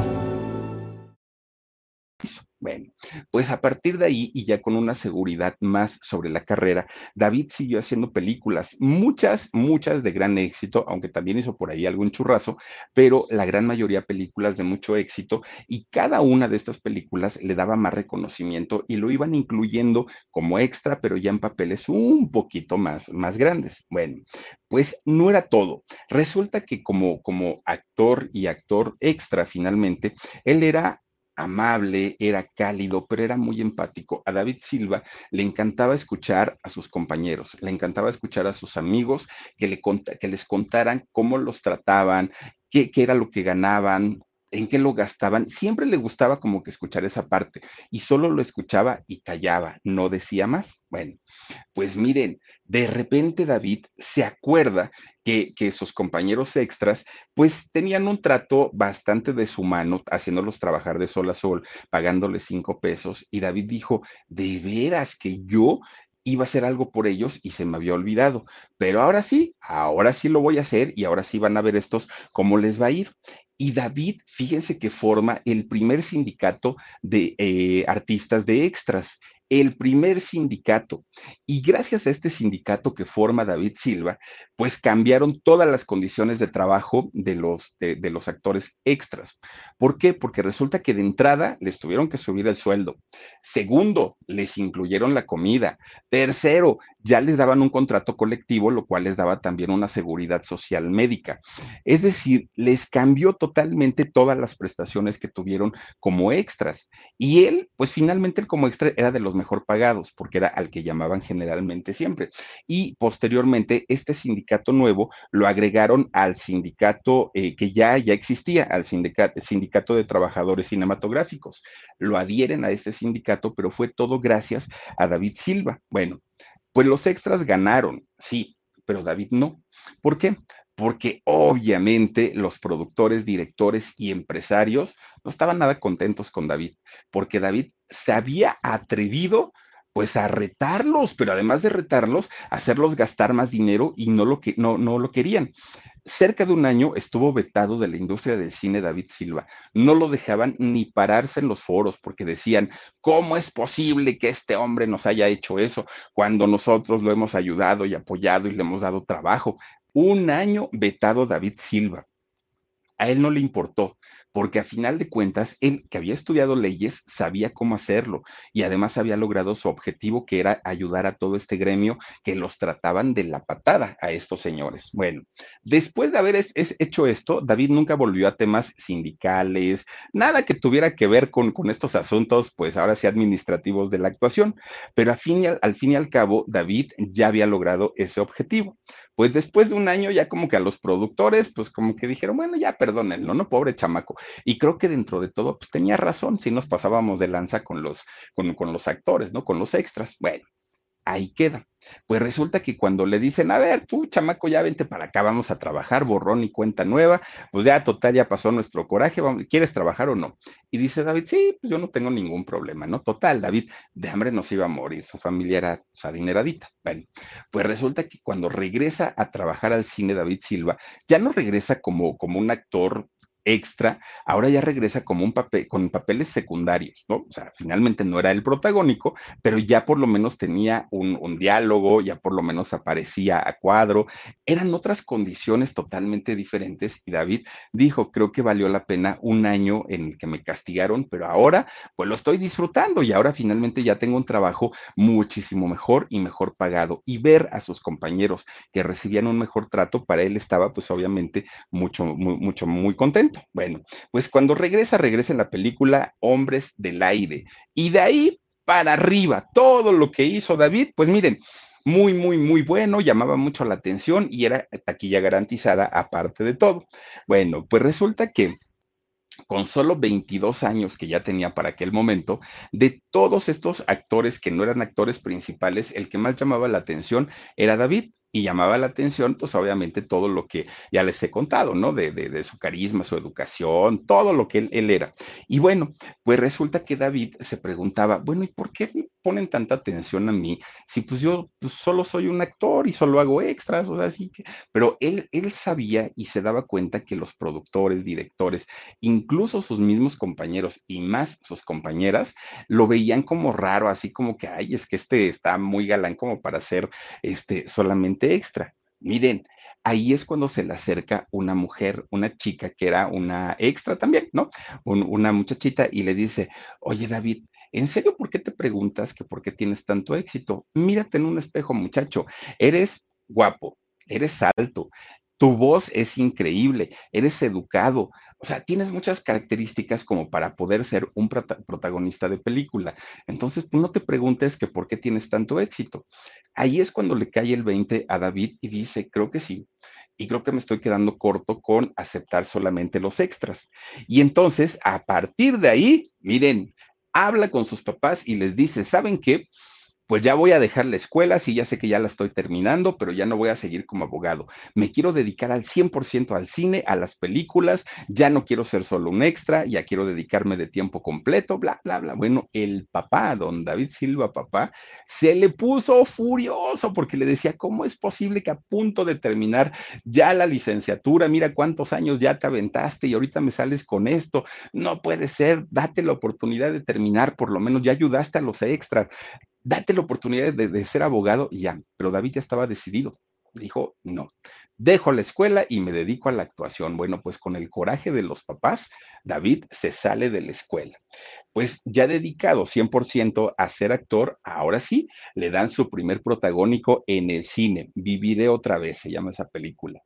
Bueno, pues a partir de ahí y ya con una seguridad más sobre la carrera, David siguió haciendo películas, muchas, muchas de gran éxito, aunque también hizo por ahí algún churrazo, pero la gran mayoría películas de mucho éxito y cada una de estas películas le daba más reconocimiento y lo iban incluyendo como extra, pero ya en papeles un poquito más, más grandes. Bueno, pues no era todo. Resulta que como, como actor y actor extra finalmente, él era amable, era cálido, pero era muy empático. A David Silva le encantaba escuchar a sus compañeros, le encantaba escuchar a sus amigos que, le que les contaran cómo los trataban, qué, qué era lo que ganaban, en qué lo gastaban, siempre le gustaba como que escuchar esa parte y solo lo escuchaba y callaba, no decía más. Bueno, pues miren, de repente David se acuerda que, que sus compañeros extras pues tenían un trato bastante deshumano, haciéndolos trabajar de sol a sol, pagándoles cinco pesos y David dijo, de veras que yo iba a hacer algo por ellos y se me había olvidado. Pero ahora sí, ahora sí lo voy a hacer y ahora sí van a ver estos cómo les va a ir. Y David, fíjense que forma el primer sindicato de eh, artistas de extras el primer sindicato. Y gracias a este sindicato que forma David Silva, pues cambiaron todas las condiciones de trabajo de los, de, los actores extras. ¿Por qué? Porque resulta que de entrada les tuvieron que subir el sueldo. Segundo, les incluyeron la comida. Tercero, ya les daban un contrato colectivo, lo cual les daba también una seguridad social médica. Es decir, les cambió totalmente todas las prestaciones que tuvieron como extras. Y él, pues finalmente él como extra era de los mejor pagados, porque era al que llamaban generalmente siempre. Y posteriormente, este sindicato nuevo lo agregaron al sindicato eh, que ya, ya existía, al sindicato, sindicato de trabajadores cinematográficos. Lo adhieren a este sindicato, pero fue todo gracias a David Silva. Bueno, pues los extras ganaron, sí, pero David no. ¿Por qué? Porque obviamente los productores, directores y empresarios no estaban nada contentos con David, porque David se había atrevido pues a retarlos, pero además de retarlos, hacerlos gastar más dinero y no lo que no, no lo querían. Cerca de un año estuvo vetado de la industria del cine David Silva. No lo dejaban ni pararse en los foros porque decían, ¿cómo es posible que este hombre nos haya hecho eso cuando nosotros lo hemos ayudado y apoyado y le hemos dado trabajo? Un año vetado David Silva. A él no le importó porque a final de cuentas, él que había estudiado leyes sabía cómo hacerlo y además había logrado su objetivo, que era ayudar a todo este gremio que los trataban de la patada a estos señores. Bueno, después de haber hecho esto, David nunca volvió a temas sindicales, nada que tuviera que ver con, estos asuntos, pues ahora sí administrativos de la actuación, pero al fin y al cabo, David ya había logrado ese objetivo pues después de un año ya como que a los productores, pues como que dijeron, bueno, ya perdónenlo, ¿no? Pobre chamaco. Y creo que dentro de todo, pues tenía razón, si nos pasábamos de lanza con los, con, con los actores, ¿no? Con los extras. Bueno, ahí queda. Pues resulta que cuando le dicen, a ver, tú, chamaco, ya vente para acá, vamos a trabajar, borrón y cuenta nueva, pues ya total, ya pasó nuestro coraje, ¿quieres trabajar o no? Y dice David, sí, pues yo no tengo ningún problema, ¿no? Total, David de hambre no se iba a morir, su familia era pues, adineradita. Bueno, pues resulta que cuando regresa a trabajar al cine David Silva, ya no regresa como, como un actor extra, ahora ya regresa como un papel, con papeles secundarios, ¿no? O sea, finalmente no era el protagónico, pero ya por lo menos tenía un, diálogo, ya por lo menos aparecía a cuadro, eran otras condiciones totalmente diferentes y David dijo, creo que valió la pena un año en el que me castigaron, pero ahora pues lo estoy disfrutando y ahora finalmente ya tengo un trabajo muchísimo mejor y mejor pagado y ver a sus compañeros que recibían un mejor trato, para él estaba pues obviamente mucho, muy, mucho, muy contento. Bueno, pues cuando regresa, regresa en la película Hombres del Aire. Y de ahí para arriba, todo lo que hizo David, pues miren, muy, muy, muy bueno, llamaba mucho la atención y era taquilla garantizada aparte de todo. Bueno, pues resulta que con solo 22 años que ya tenía para aquel momento, de todos estos actores que no eran actores principales, el que más llamaba la atención era David y llamaba la atención, pues obviamente todo lo que ya les he contado, ¿no? De, de, su carisma, su educación, todo lo que él, era. Y bueno, pues resulta que David se preguntaba, bueno, ¿y por qué ponen tanta atención a mí si pues yo pues, solo soy un actor y solo hago extras? O sea, así que, pero él, él sabía y se daba cuenta que los productores, directores, incluso sus mismos compañeros y más sus compañeras, lo veían como raro, así como que, ay, es que este está muy galán como para ser este solamente extra. Miren, ahí es cuando se le acerca una mujer, una chica que era una extra también, ¿no? una muchachita y le dice, oye David, ¿en serio por qué te preguntas que por qué tienes tanto éxito? Mírate en un espejo, muchacho, eres guapo, eres alto, tu voz es increíble, eres educado, o sea, tienes muchas características como para poder ser un protagonista de película. Entonces, pues no te preguntes que por qué tienes tanto éxito. Ahí es cuando le cae el 20 a David y dice, creo que sí. Y creo que me estoy quedando corto con aceptar solamente los extras. Y entonces, a partir de ahí, miren, habla con sus papás y les dice, ¿saben qué? Pues ya voy a dejar la escuela, sí, ya sé que ya la estoy terminando, pero ya no voy a seguir como abogado. Me quiero dedicar al 100% al cine, a las películas, ya no quiero ser solo un extra, ya quiero dedicarme de tiempo completo, bla, bla, bla. Bueno, el papá, don David Silva, papá, se le puso furioso porque le decía, ¿cómo es posible que a punto de terminar ya la licenciatura, mira cuántos años ya te aventaste y ahorita me sales con esto? No puede ser, date la oportunidad de terminar, por lo menos ya ayudaste a los extras date la oportunidad de, ser abogado y ya. Pero David ya estaba decidido. Dijo, no, dejo la escuela y me dedico a la actuación. Bueno, pues con el coraje de los papás, David se sale de la escuela. Pues ya dedicado 100% a ser actor, ahora sí, le dan su primer protagónico en el cine. Viviré otra vez, se llama esa película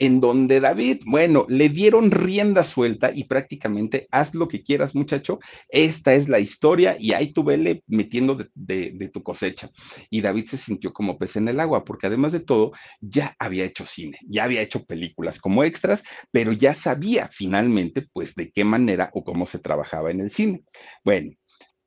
en donde David, bueno, le dieron rienda suelta y prácticamente haz lo que quieras, muchacho, esta es la historia y ahí tú vele metiendo de, tu cosecha. Y David se sintió como pez en el agua, porque además de todo, ya había hecho cine, ya había hecho películas como extras, pero ya sabía finalmente, pues, de qué manera o cómo se trabajaba en el cine. Bueno,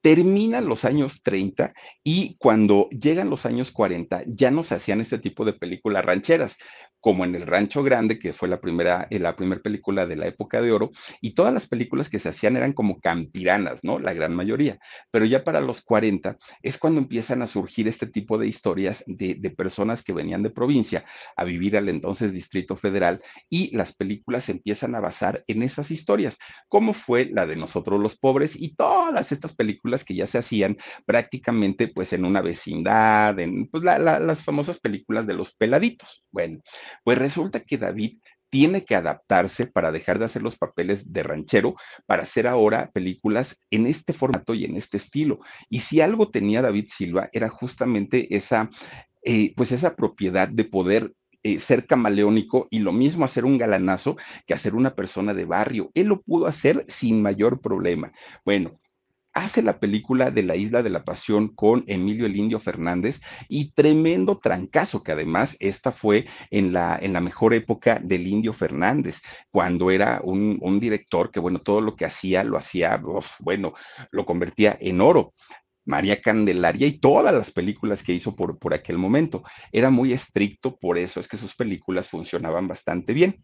terminan los años 30 y cuando llegan los años 40 ya no se hacían este tipo de películas rancheras, como en El Rancho Grande, que fue la primera, eh, la primera película de la época de oro, y todas las películas que se hacían eran como campiranas, ¿no? La gran mayoría. Pero ya para los 40 es cuando empiezan a surgir este tipo de historias de, de personas que venían de provincia a vivir al entonces Distrito Federal y las películas empiezan a basar en esas historias, como fue la de Nosotros los Pobres y todas estas películas que ya se hacían prácticamente pues en una vecindad, en pues, las famosas películas de los peladitos. Bueno, pues resulta que David tiene que adaptarse para dejar de hacer los papeles de ranchero, para hacer ahora películas en este formato y en este estilo. Y si algo tenía David Silva era justamente esa, eh, pues esa propiedad de poder eh, ser camaleónico y lo mismo hacer un galanazo que hacer una persona de barrio. Él lo pudo hacer sin mayor problema. Bueno, hace la película de la Isla de la Pasión con Emilio el Indio Fernández y tremendo trancazo, que además esta fue en la, en la mejor época del Indio Fernández, cuando era un, un director que, bueno, todo lo que hacía, lo hacía, bueno, lo convertía en oro. María Candelaria y todas las películas que hizo por, por aquel momento. Era muy estricto, por eso es que sus películas funcionaban bastante bien.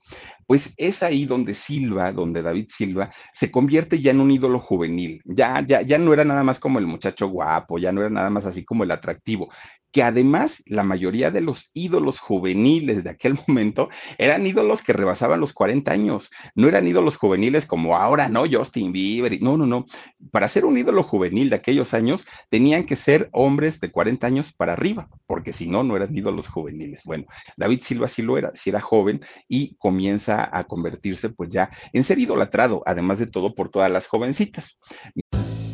Pues es ahí donde Silva, donde David Silva, se convierte ya en un ídolo juvenil. Ya, ya, ya no era nada más como el muchacho guapo, ya no era nada más así como el atractivo que además la mayoría de los ídolos juveniles de aquel [LAUGHS] momento eran ídolos que rebasaban los 40 años, no eran ídolos juveniles como ahora, ¿no? Justin Bieber, no, no, no. Para ser un ídolo juvenil de aquellos años, tenían que ser hombres de 40 años para arriba, porque si no, no eran ídolos juveniles. Bueno, David Silva sí lo era, sí era joven y comienza a convertirse pues ya en ser idolatrado, además de todo por todas las jovencitas.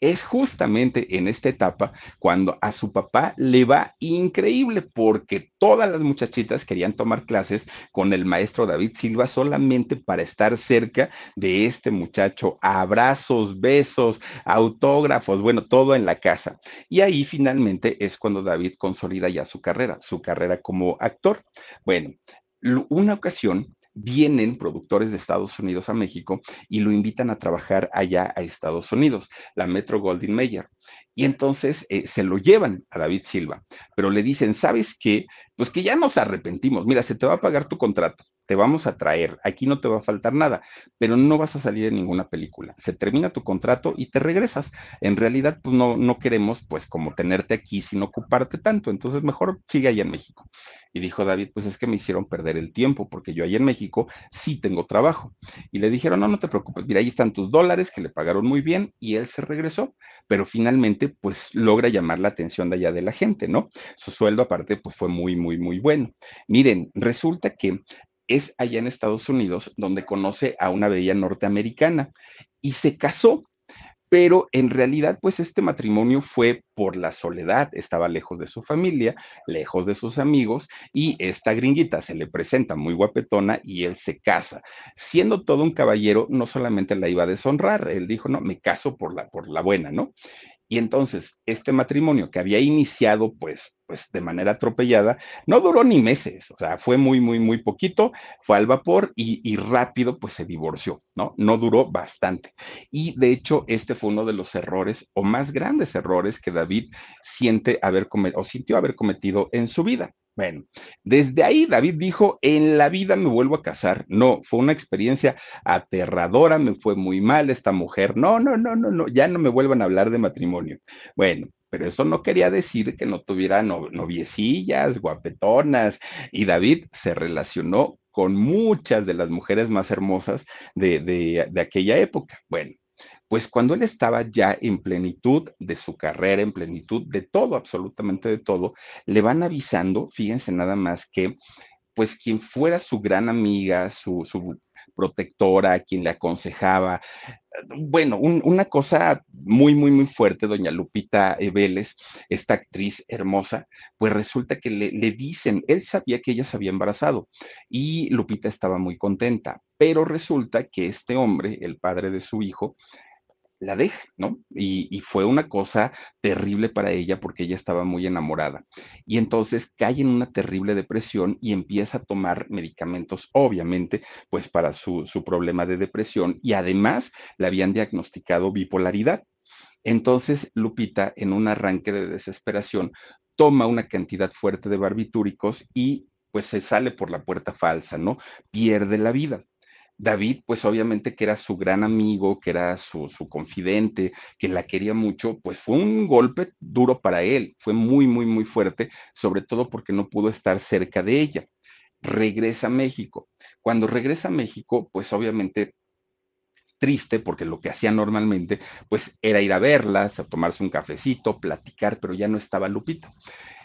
es justamente en esta etapa cuando a su papá le va increíble porque todas las muchachitas querían tomar clases con el maestro David Silva solamente para estar cerca de este muchacho. Abrazos, besos, autógrafos, bueno, todo en la casa. Y ahí finalmente es cuando David consolida ya su carrera, su carrera como actor. Bueno, una ocasión vienen productores de Estados Unidos a México y lo invitan a trabajar allá a Estados Unidos, la Metro Goldwyn Mayer. Y entonces eh, se lo llevan a David Silva, pero le dicen, ¿sabes qué? Pues que ya nos arrepentimos, mira, se te va a pagar tu contrato, te vamos a traer, aquí no te va a faltar nada, pero no vas a salir en ninguna película. Se termina tu contrato y te regresas. En realidad, pues no, no queremos, pues, como tenerte aquí sin ocuparte tanto, entonces mejor sigue allá en México. Y dijo David, pues es que me hicieron perder el tiempo, porque yo ahí en México sí tengo trabajo. Y le dijeron, no, no te preocupes, mira, ahí están tus dólares, que le pagaron muy bien, y él se regresó, pero finalmente, pues logra llamar la atención de allá de la gente, ¿no? Su sueldo aparte, pues fue muy, muy, muy bueno. Miren, resulta que es allá en Estados Unidos donde conoce a una bella norteamericana y se casó pero en realidad, pues este matrimonio fue por la soledad, estaba lejos de su familia, lejos de sus amigos, y esta gringuita se le presenta muy guapetona y él se casa. Siendo todo un caballero, no solamente la iba a deshonrar, él dijo, no, me caso por la, por la buena, ¿no? Y entonces, este matrimonio que había iniciado, pues, pues de manera atropellada, no duró ni meses, o sea, fue muy, muy, muy poquito, fue al vapor y, y rápido, pues se divorció, ¿no? No duró bastante. Y de hecho, este fue uno de los errores o más grandes errores que David siente haber cometido o sintió haber cometido en su vida. Bueno, desde ahí David dijo, en la vida me vuelvo a casar. No, fue una experiencia aterradora, me fue muy mal esta mujer. No, no, no, no, no, ya no me vuelvan a hablar de matrimonio. Bueno, pero eso no quería decir que no tuviera noviecillas, guapetonas. Y David se relacionó con muchas de las mujeres más hermosas de, de, de aquella época. Bueno, pues cuando él estaba ya en plenitud de su carrera, en plenitud de todo, absolutamente de todo, le van avisando, fíjense nada más que, pues quien fuera su gran amiga, su, protectora, quien le aconsejaba, bueno, una cosa muy, muy, muy fuerte, doña Lupita Vélez, esta actriz hermosa, pues resulta que le, le, dicen, él sabía que ella se había embarazado y Lupita estaba muy contenta, pero resulta que este hombre, el padre de su hijo, la deja, ¿no? Y, fue una cosa terrible para ella porque ella estaba muy enamorada. Y entonces cae en una terrible depresión y empieza a tomar medicamentos, obviamente, pues para su, su problema de depresión y además le habían diagnosticado bipolaridad. Entonces, Lupita, en un arranque de desesperación, toma una cantidad fuerte de barbitúricos y pues se sale por la puerta falsa, ¿no? Pierde la vida. David, pues obviamente que era su gran amigo, que era su, confidente, que la quería mucho, pues fue un golpe duro para él, fue muy, muy, muy fuerte, sobre todo porque no pudo estar cerca de ella. Regresa a México. Cuando regresa a México, pues obviamente triste porque lo que hacía normalmente pues era ir a verlas, a tomarse un cafecito, platicar, pero ya no estaba Lupita.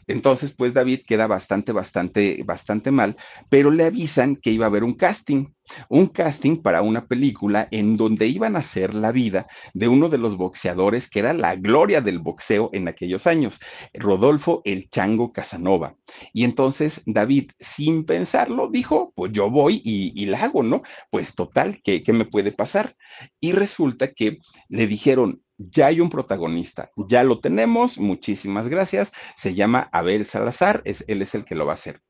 Entonces, pues David queda bastante, bastante, bastante mal, pero le avisan que iba a haber un casting, un casting para una película en donde iban a hacer la vida de uno de los boxeadores que era la gloria del boxeo en aquellos años, Rodolfo el Chango Casanova. Y entonces David, sin pensarlo, dijo, pues yo voy y, y la hago, ¿no? Pues total, ¿qué, ¿qué me puede pasar? Y resulta que le dijeron, ya hay un protagonista, ya lo tenemos, muchísimas gracias, se llama Abel Salazar, es, él es el que lo va a hacer.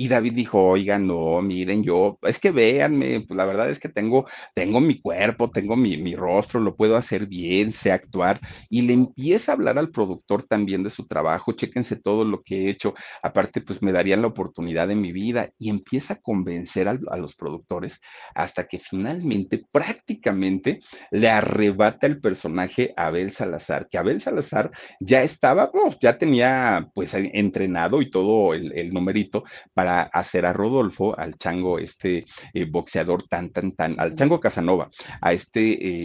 Y David dijo, oiga, no, miren, yo, es que véanme, pues la verdad es que tengo, tengo mi cuerpo, tengo mi, mi, rostro, lo puedo hacer bien, sé actuar. Y le empieza a hablar al productor también de su trabajo, chéquense todo lo que he hecho. Aparte, pues me darían la oportunidad en mi vida. Y empieza a convencer a, los productores hasta que finalmente, prácticamente, le arrebata el personaje a Abel Salazar, que Abel Salazar ya estaba, pues, ya tenía pues entrenado y todo el numerito para hacer a Rodolfo, al chango, este eh, boxeador tan, tan, tan, al chango Casanova, a este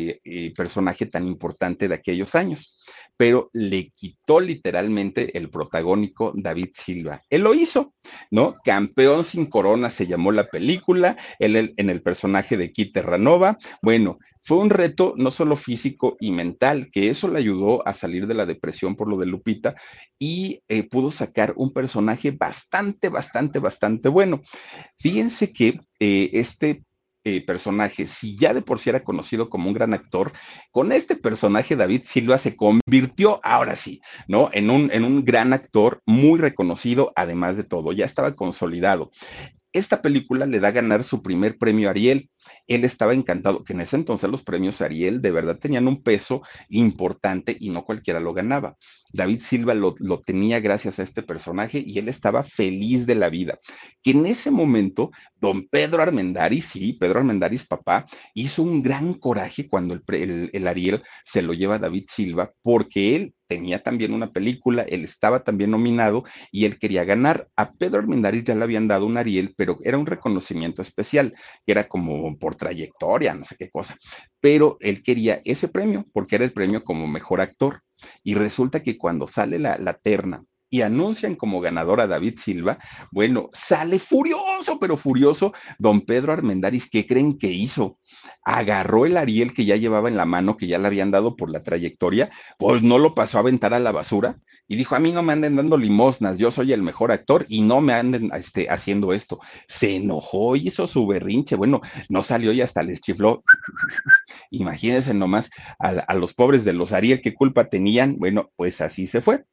eh, eh, personaje tan importante de aquellos años. Pero le quitó literalmente el protagónico David Silva. Él lo hizo, ¿no? Campeón sin corona se llamó la película, él en el personaje de Kit Terranova. Bueno, fue un reto no solo físico y mental, que eso le ayudó a salir de la depresión por lo de Lupita y eh, pudo sacar un personaje bastante, bastante, bastante bueno. Fíjense que eh, este eh, personaje, si ya de por sí era conocido como un gran actor, con este personaje David Silva se convirtió, ahora sí, ¿no? En un, en un gran actor muy reconocido, además de todo, ya estaba consolidado. Esta película le da a ganar su primer premio Ariel él estaba encantado, que en ese entonces los premios Ariel de verdad tenían un peso importante y no cualquiera lo ganaba. David Silva lo, lo, tenía gracias a este personaje y él estaba feliz de la vida. Que en ese momento, don Pedro Armendáriz, sí, Pedro Armendáriz, papá, hizo un gran coraje cuando el, el, el Ariel se lo lleva a David Silva, porque él tenía también una película, él estaba también nominado y él quería ganar. A Pedro Armendáriz ya le habían dado un Ariel, pero era un reconocimiento especial, que era como por trayectoria, no sé qué cosa. Pero él quería ese premio porque era el premio como mejor actor. Y resulta que cuando sale la, la terna y anuncian como ganador a David Silva, bueno, sale furioso, pero furioso, don Pedro Armendáriz, ¿qué creen que hizo? Agarró el Ariel que ya llevaba en la mano, que ya le habían dado por la trayectoria, pues no lo pasó a aventar a la basura, y dijo, a mí no me anden dando limosnas, yo soy el mejor actor y no me anden este, haciendo esto. Se enojó, hizo su berrinche, bueno, no salió y hasta les chifló. Imagínense nomás a, a los pobres de los Ariel, qué culpa tenían. Bueno, pues así se fue.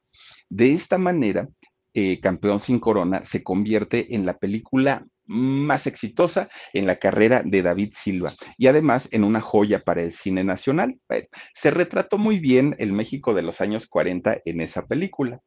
De esta manera, eh, Campeón sin Corona se convierte en la película más exitosa en la carrera de David Silva y además en una joya para el cine nacional. se retrató muy bien el México de los años 40 en esa película,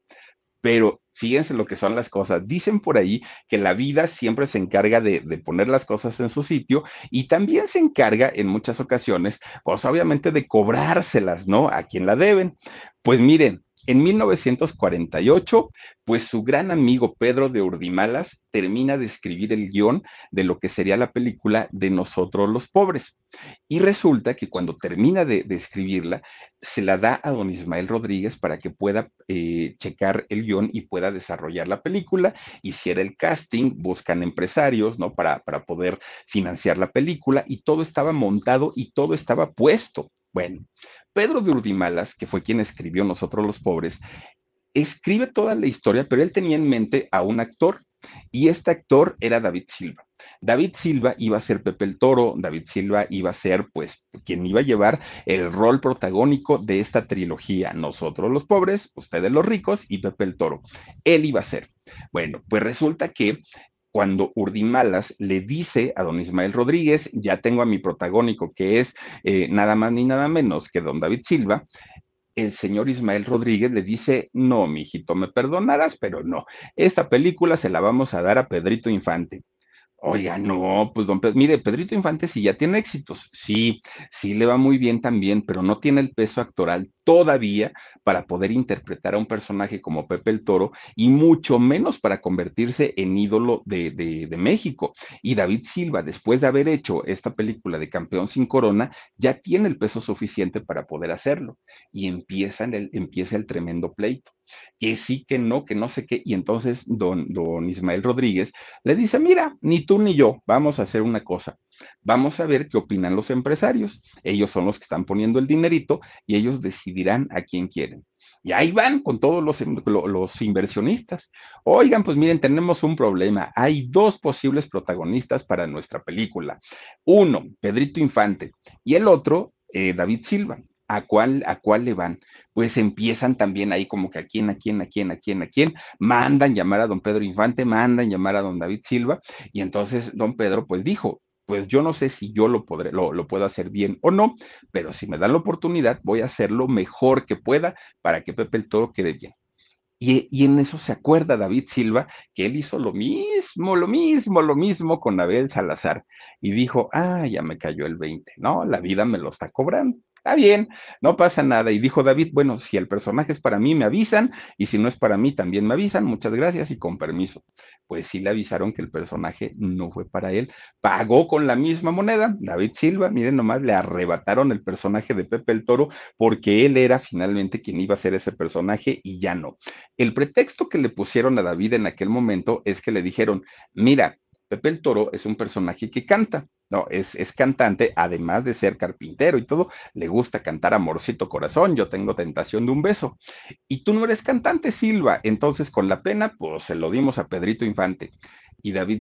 pero fíjense lo que son las cosas. Dicen por ahí que la vida siempre se encarga de, de, poner las cosas en su sitio y también se encarga en muchas ocasiones, pues obviamente de cobrárselas, ¿no? A quien la deben. Pues miren, en 1948, pues su gran amigo Pedro de Urdimalas termina de escribir el guion de lo que sería la película de Nosotros los Pobres. Y resulta que cuando termina de, escribirla, se la da a don Ismael Rodríguez para que pueda eh, checar el guion y pueda desarrollar la película. Hiciera el casting, buscan empresarios, ¿no? Para, para poder financiar la película y todo estaba montado y todo estaba puesto. Bueno, Pedro de Urdimalas, que fue quien escribió Nosotros los Pobres, escribe toda la historia, pero él tenía en mente a un actor y este actor era David Silva. David Silva iba a ser Pepe el Toro, David Silva iba a ser, pues, quien iba a llevar el rol protagónico de esta trilogía, nosotros los pobres, ustedes los ricos y Pepe el Toro. Él iba a ser. Bueno, pues resulta que cuando Urdimalas le dice a don Ismael Rodríguez, ya tengo a mi protagónico, que es eh, nada más ni nada menos que don David Silva, el señor Ismael Rodríguez le dice, no, mi hijito, me perdonarás, pero no, esta película se la vamos a dar a Pedrito Infante. Oiga, no, pues don Pedro, mire, Pedrito Infante sí ya tiene éxitos, sí, sí le va muy bien también, pero no tiene el peso actoral todavía para poder interpretar a un personaje como Pepe el Toro y mucho menos para convertirse en ídolo de, de, México. Y David Silva, después de haber hecho esta película de Campeón sin Corona, ya tiene el peso suficiente para poder hacerlo. Y empieza el, empieza el tremendo pleito que sí, que no, que no sé qué. Y entonces don, don Ismael Rodríguez le dice, mira, ni tú ni yo, vamos a hacer una cosa. Vamos a ver qué opinan los empresarios. Ellos son los que están poniendo el dinerito y ellos decidirán a quién quieren. Y ahí van con todos los, los, inversionistas. Oigan, pues miren, tenemos un problema. Hay dos posibles protagonistas para nuestra película. Uno, Pedrito Infante, y el otro, eh, David Silva. ¿A cuál, ¿A cuál le van? Pues empiezan también ahí como que a quién, a quién, a quién, a quién, a quién. Mandan llamar a don Pedro Infante, mandan llamar a don David Silva. Y entonces don Pedro pues dijo, pues yo no sé si yo lo podré, lo, lo, puedo hacer bien o no, pero si me dan la oportunidad, voy a hacer lo mejor que pueda para que Pepe el Toro quede bien. Y, y, en eso se acuerda David Silva que él hizo lo mismo, lo mismo, lo mismo con Abel Salazar. Y dijo, ah, ya me cayó el 20, ¿no? La vida me lo está cobrando está bien, no pasa nada. Y dijo David, bueno, si el personaje es para mí, me avisan, y si no es para mí, también me avisan, muchas gracias y con permiso. Pues sí le avisaron que el personaje no fue para él, pagó con la misma moneda. David Silva, miren nomás, le arrebataron el personaje de Pepe el Toro porque él era finalmente quien iba a ser ese personaje y ya no. El pretexto que le pusieron a David en aquel momento es que le dijeron, mira, Pepe el Toro es un personaje que canta. No, es, es, cantante, además de ser carpintero y todo, le gusta cantar Amorcito Corazón, yo tengo tentación de un beso. Y tú no eres cantante, Silva. Entonces, con la pena, pues se lo dimos a Pedrito Infante. Y David.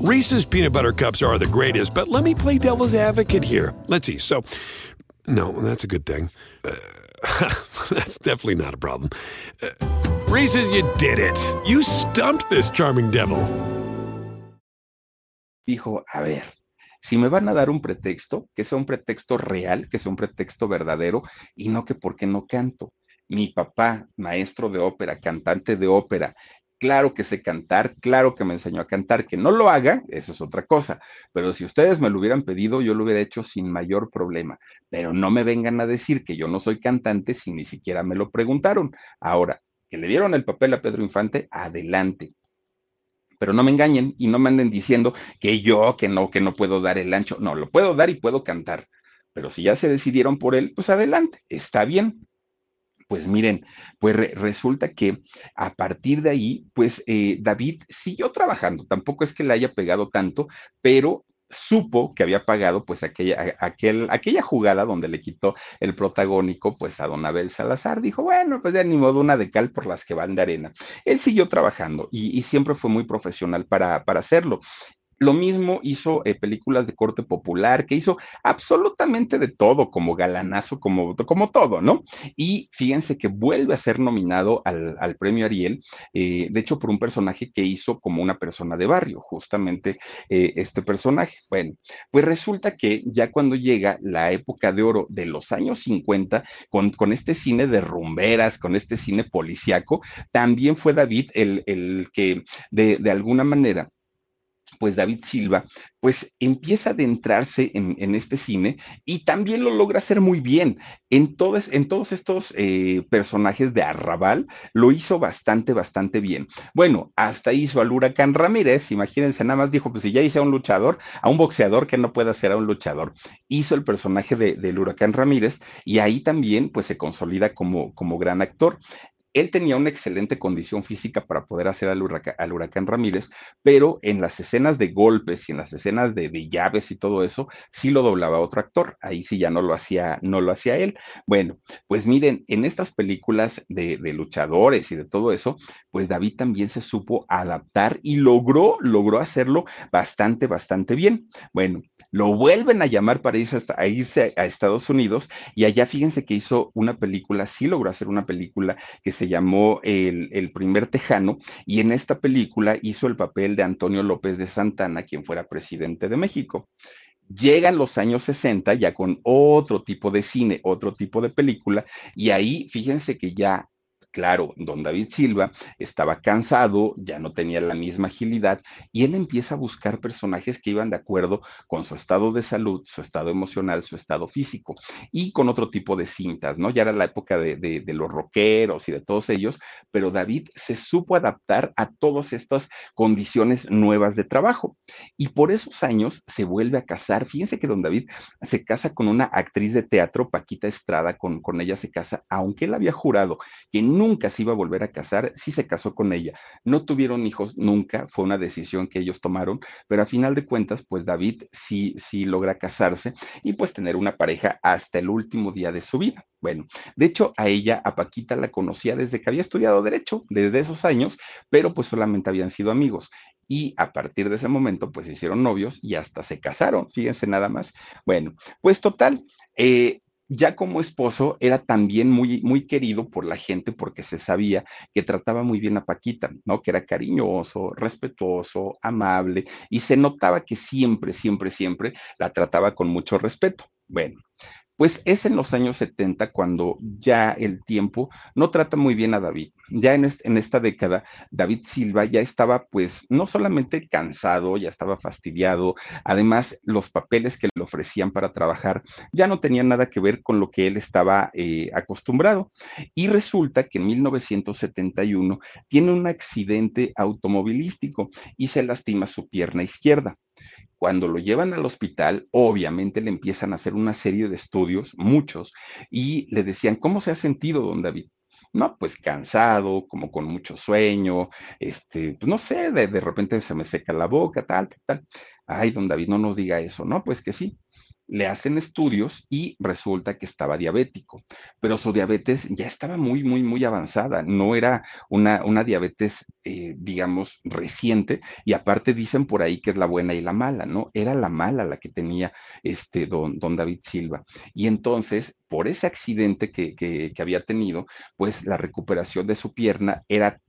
Reese's peanut butter cups are the greatest, but let me play devil's advocate here. Let's see. So, no, that's a good thing. Uh, [LAUGHS] that's definitely not a problem. Uh, Reese's, you did it. You stumped this charming devil. Dijo, a ver si me van a dar un pretexto, que sea un pretexto real, que sea un pretexto verdadero, y no que porque no canto. Mi papá, maestro de ópera, cantante de ópera, claro que sé cantar, claro que me enseñó a cantar, que no lo haga, eso es otra cosa, pero si ustedes me lo hubieran pedido, yo lo hubiera hecho sin mayor problema, pero no me vengan a decir que yo no soy cantante si ni siquiera me lo preguntaron. Ahora, que le dieron el papel a Pedro Infante, adelante pero no me engañen y no me anden diciendo que yo, que no, que no puedo dar el ancho. No, lo puedo dar y puedo cantar, pero si ya se decidieron por él, pues adelante, está bien. Pues miren, pues resulta que a partir de ahí, pues eh, David siguió trabajando, tampoco es que le haya pegado tanto, pero supo que había pagado pues aquella, aquel, aquella jugada donde le quitó el protagónico pues a don Abel Salazar. Dijo, bueno, pues de ni modo una de cal por las que van de arena. Él siguió trabajando y, y siempre fue muy profesional para, para hacerlo. Lo mismo hizo eh, películas de corte popular, que hizo absolutamente de todo, como galanazo, como, como todo, ¿no? Y fíjense que vuelve a ser nominado al, al premio Ariel, eh, de hecho, por un personaje que hizo como una persona de barrio, justamente eh, este personaje. Bueno, pues resulta que ya cuando llega la época de oro de los años 50, con, con este cine de rumberas, con este cine policíaco, también fue David el, el que de, de alguna manera pues David Silva, pues empieza a adentrarse en, este cine y también lo logra hacer muy bien. En, todos, en todos estos eh, personajes de Arrabal lo hizo bastante, bastante bien. Bueno, hasta hizo al Huracán Ramírez, imagínense, nada más dijo, pues si ya hice a un luchador, a un boxeador que no pueda hacer a un luchador. Hizo el personaje de, del Huracán Ramírez y ahí también pues se consolida como, como gran actor. Él tenía una excelente condición física para poder hacer al huracán, Ramírez, pero en las escenas de golpes y en las escenas de, de, llaves y todo eso, sí lo doblaba otro actor. Ahí sí ya no lo hacía, no lo hacía él. Bueno, pues miren, en estas películas de, de luchadores y de todo eso, pues David también se supo adaptar y logró, logró hacerlo bastante, bastante bien. Bueno, lo vuelven a llamar para irse a, irse a Estados Unidos y allá fíjense que hizo una película, sí logró hacer una película que se llamó el, el, primer tejano y en esta película hizo el papel de Antonio López de Santana, quien fuera presidente de México. Llegan los años 60 ya con otro tipo de cine, otro tipo de película, y ahí fíjense que ya Claro, don David Silva estaba cansado, ya no tenía la misma agilidad y él empieza a buscar personajes que iban de acuerdo con su estado de salud, su estado emocional, su estado físico y con otro tipo de cintas, ¿no? Ya era la época de, los rockeros y de todos ellos, pero David se supo adaptar a todas estas condiciones nuevas de trabajo y por esos años se vuelve a casar. Fíjense que don David se casa con una actriz de teatro, Paquita Estrada, con, con ella se casa, aunque él había jurado que no nunca se iba a volver a casar, sí se casó con ella. No tuvieron hijos nunca, fue una decisión que ellos tomaron, pero a final de cuentas, pues David sí, sí logra casarse y pues tener una pareja hasta el último día de su vida. Bueno, de hecho, a ella, a Paquita, la conocía desde que había estudiado Derecho, desde esos años, pero pues solamente habían sido amigos. Y a partir de ese momento, pues se hicieron novios y hasta se casaron, fíjense nada más. Bueno, pues total, eh, ya como esposo era también muy, muy querido por la gente porque se sabía que trataba muy bien a Paquita, ¿no? Que era cariñoso, respetuoso, amable y se notaba que siempre, siempre, siempre la trataba con mucho respeto. Bueno, pues es en los años 70 cuando ya el tiempo no trata muy bien a David. Ya en, esta década, David Silva ya estaba pues no solamente cansado, ya estaba fastidiado, además los papeles que le ofrecían para trabajar ya no tenían nada que ver con lo que él estaba eh, acostumbrado. Y resulta que en 1971 tiene un accidente automovilístico y se lastima su pierna izquierda. Cuando lo llevan al hospital, obviamente le empiezan a hacer una serie de estudios, muchos, y le decían, ¿cómo se ha sentido, don David? No, pues cansado, como con mucho sueño, este, pues no sé, de, de repente se me seca la boca, tal, tal. Ay, don David, no nos diga eso, ¿no? Pues que sí le hacen estudios y resulta que estaba diabético, pero su diabetes ya estaba muy, muy, muy avanzada, no era una, una diabetes, eh, digamos, reciente, y aparte dicen por ahí que es la buena y la mala, ¿no? Era la mala la que tenía este don, don David Silva. Y entonces, por ese accidente que, que, que había tenido, pues la recuperación de su pierna era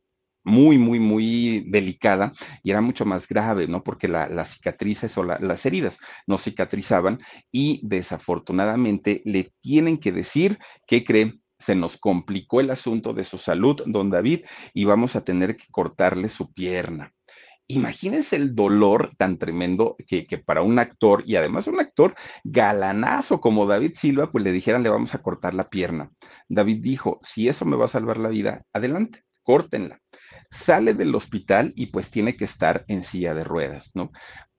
muy, muy, muy delicada y era mucho más grave, ¿no? Porque la, las cicatrices o la, las heridas no cicatrizaban y desafortunadamente le tienen que decir que creen se nos complicó el asunto de su salud, don David, y vamos a tener que cortarle su pierna. Imagínense el dolor tan tremendo que, que, para un actor, y además un actor galanazo como David Silva, pues le dijeran, le vamos a cortar la pierna. David dijo, si eso me va a salvar la vida, adelante, córtenla sale del hospital y pues tiene que estar en silla de ruedas, ¿no?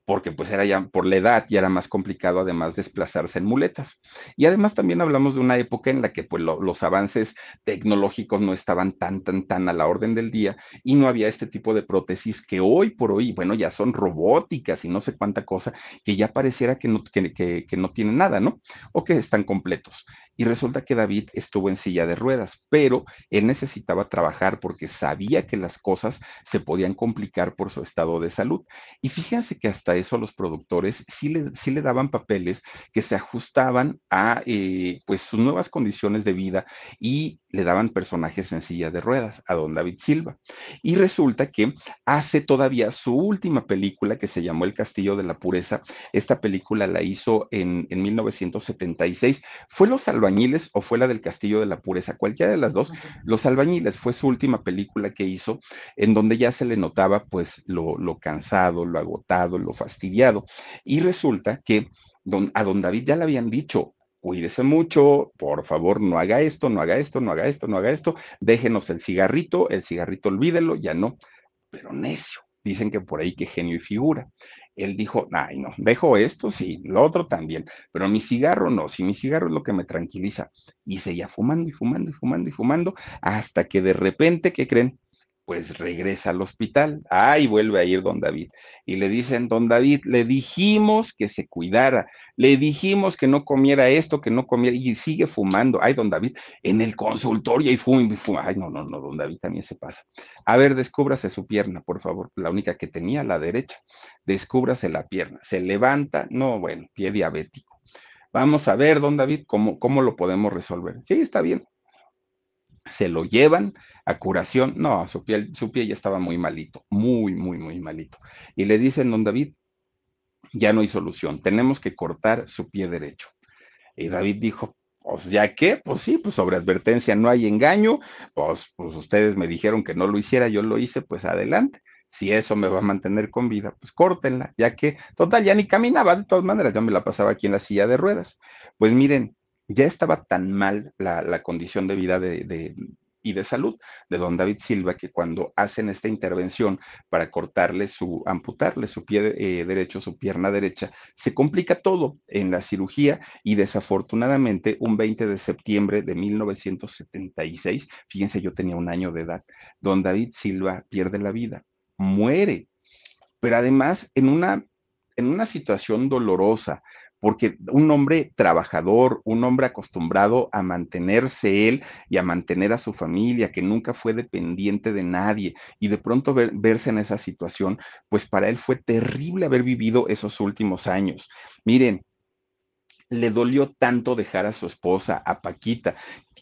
porque pues era ya por la edad ya era más complicado además desplazarse en muletas. Y además también hablamos de una época en la que pues los avances tecnológicos no estaban tan, tan, tan a la orden del día y no había este tipo de prótesis que hoy por hoy, bueno, ya son robóticas y no sé cuánta cosa, que ya pareciera que no, que, que no tienen nada, ¿no? O que están completos. Y resulta que David estuvo en silla de ruedas, pero él necesitaba trabajar porque sabía que las cosas se podían complicar por su estado de salud. Y fíjense que hasta eso los productores sí le, sí le daban papeles que se ajustaban a eh, pues sus nuevas condiciones de vida y le daban personajes en silla de ruedas a don David Silva. Y resulta que hace todavía su última película que se llamó El Castillo de la Pureza. Esta película la hizo en, en 1976. Fue Los Albañiles o fue la del Castillo de la Pureza, cualquiera de las dos. Los Albañiles fue su última película que hizo en donde ya se le notaba pues lo, lo cansado, lo agotado, lo fastidiado. Y resulta que don, a don David ya le habían dicho, cuídese mucho, por favor, no haga esto, no haga esto, no haga esto, no haga esto, déjenos el cigarrito, el cigarrito olvídelo, ya no, pero necio, dicen que por ahí que genio y figura. Él dijo, ay, no, dejo esto, sí, lo otro también, pero mi cigarro no, si mi cigarro es lo que me tranquiliza. Y seguía fumando y fumando y fumando y fumando, hasta que de repente, ¿qué creen? Pues regresa al hospital. Ay, vuelve a ir don David. Y le dicen, don David, le dijimos que se cuidara, le dijimos que no comiera esto, que no comiera, y sigue fumando. Ay, don David, en el consultorio y fuma, y fuma. Ay, no, no, no, don David también se pasa. A ver, descúbrase su pierna, por favor, la única que tenía, la derecha. Descúbrase la pierna. Se levanta, no, bueno, pie diabético. Vamos a ver, don David, cómo, cómo lo podemos resolver. Sí, está bien se lo llevan a curación. No, su piel, su pie ya estaba muy malito, muy, muy, muy malito. Y le dicen, don David, ya no hay solución, tenemos que cortar su pie derecho. Y David dijo, pues ya que, pues sí, pues sobre advertencia no hay engaño, pues, pues ustedes me dijeron que no lo hiciera, yo lo hice, pues adelante. Si eso me va a mantener con vida, pues córtenla, ya que, total, ya ni caminaba, de todas maneras, yo me la pasaba aquí en la silla de ruedas. Pues miren, ya estaba tan mal la, condición de vida de, y de salud de don David Silva que cuando hacen esta intervención para cortarle su, amputarle su pie eh, derecho, su pierna derecha, se complica todo en la cirugía y desafortunadamente un 20 de septiembre de 1976, fíjense, yo tenía un año de edad, don David Silva pierde la vida, muere, pero además en una, en una situación dolorosa, porque un hombre trabajador, un hombre acostumbrado a mantenerse él y a mantener a su familia, que nunca fue dependiente de nadie, y de pronto verse en esa situación, pues para él fue terrible haber vivido esos últimos años. Miren, le dolió tanto dejar a su esposa, a Paquita,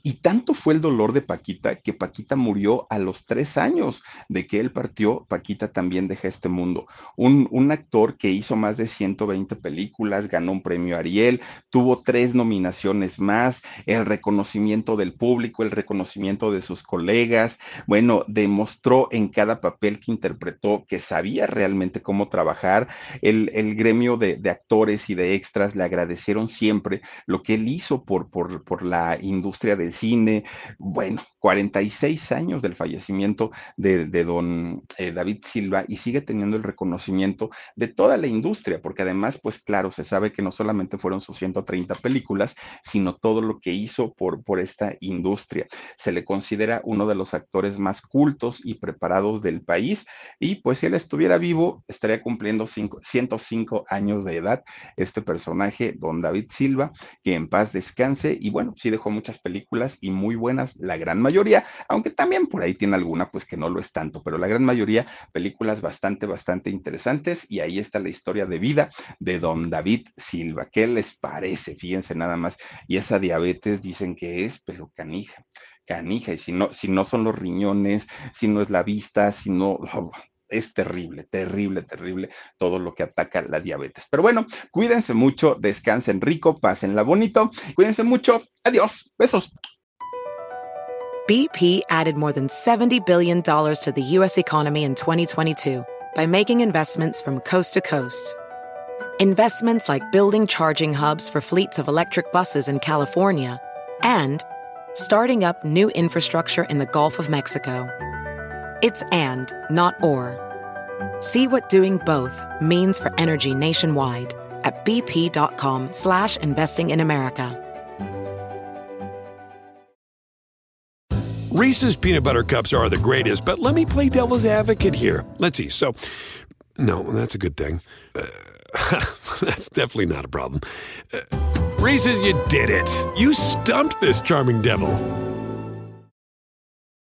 y tanto fue el dolor de Paquita que Paquita murió a los tres años de que él partió. Paquita también deja este mundo. Un, un actor que hizo más de 120 películas, ganó un premio Ariel, tuvo tres nominaciones más, el reconocimiento del público, el reconocimiento de sus colegas. Bueno, demostró en cada papel que interpretó que sabía realmente cómo trabajar. El, el gremio de, de, actores y de extras le agradecieron siempre lo que él hizo por, por, por la industria del cine. Bueno, 46 años del fallecimiento de, don eh, David Silva y sigue teniendo el reconocimiento de toda la industria, porque además, pues claro, se sabe que no solamente fueron sus 130 películas, sino todo lo que hizo por, por esta industria. Se le considera uno de los actores más cultos y preparados del país y pues si él estuviera vivo, estaría cumpliendo 105 años de edad este personaje, don David Silva, que en paz descanse y bueno, sí dejó muchas películas y muy buenas, la gran mayoría aunque también por ahí tiene alguna, pues que no lo es tanto, pero la gran mayoría, películas bastante, bastante interesantes y ahí está la historia de vida de don David Silva. ¿Qué les parece? Fíjense nada más. Y esa diabetes dicen que es, pero canija canija, y si no, si no son los riñones, si no es la vista, si no, [LAUGHS] es terrible, terrible, terrible todo lo que ataca la diabetes. Pero bueno, cuídense mucho, descansen rico, pásenla bonito, cuídense mucho, adiós, besos. BP added more than $70 billion to the U.S. economy in 2022 by making investments from coast to coast. Investments like building charging hubs for fleets of electric buses in California and starting up new infrastructure in the Gulf of Mexico. It's and, not or. See what doing both means for energy nationwide at bp.com slash investing in America. Reese's peanut butter cups are the greatest, but let me play devil's advocate here. Let's see. So, no, that's a good thing. Uh, [LAUGHS] that's definitely not a problem. Uh, Reese's, you did it. You stumped this charming devil.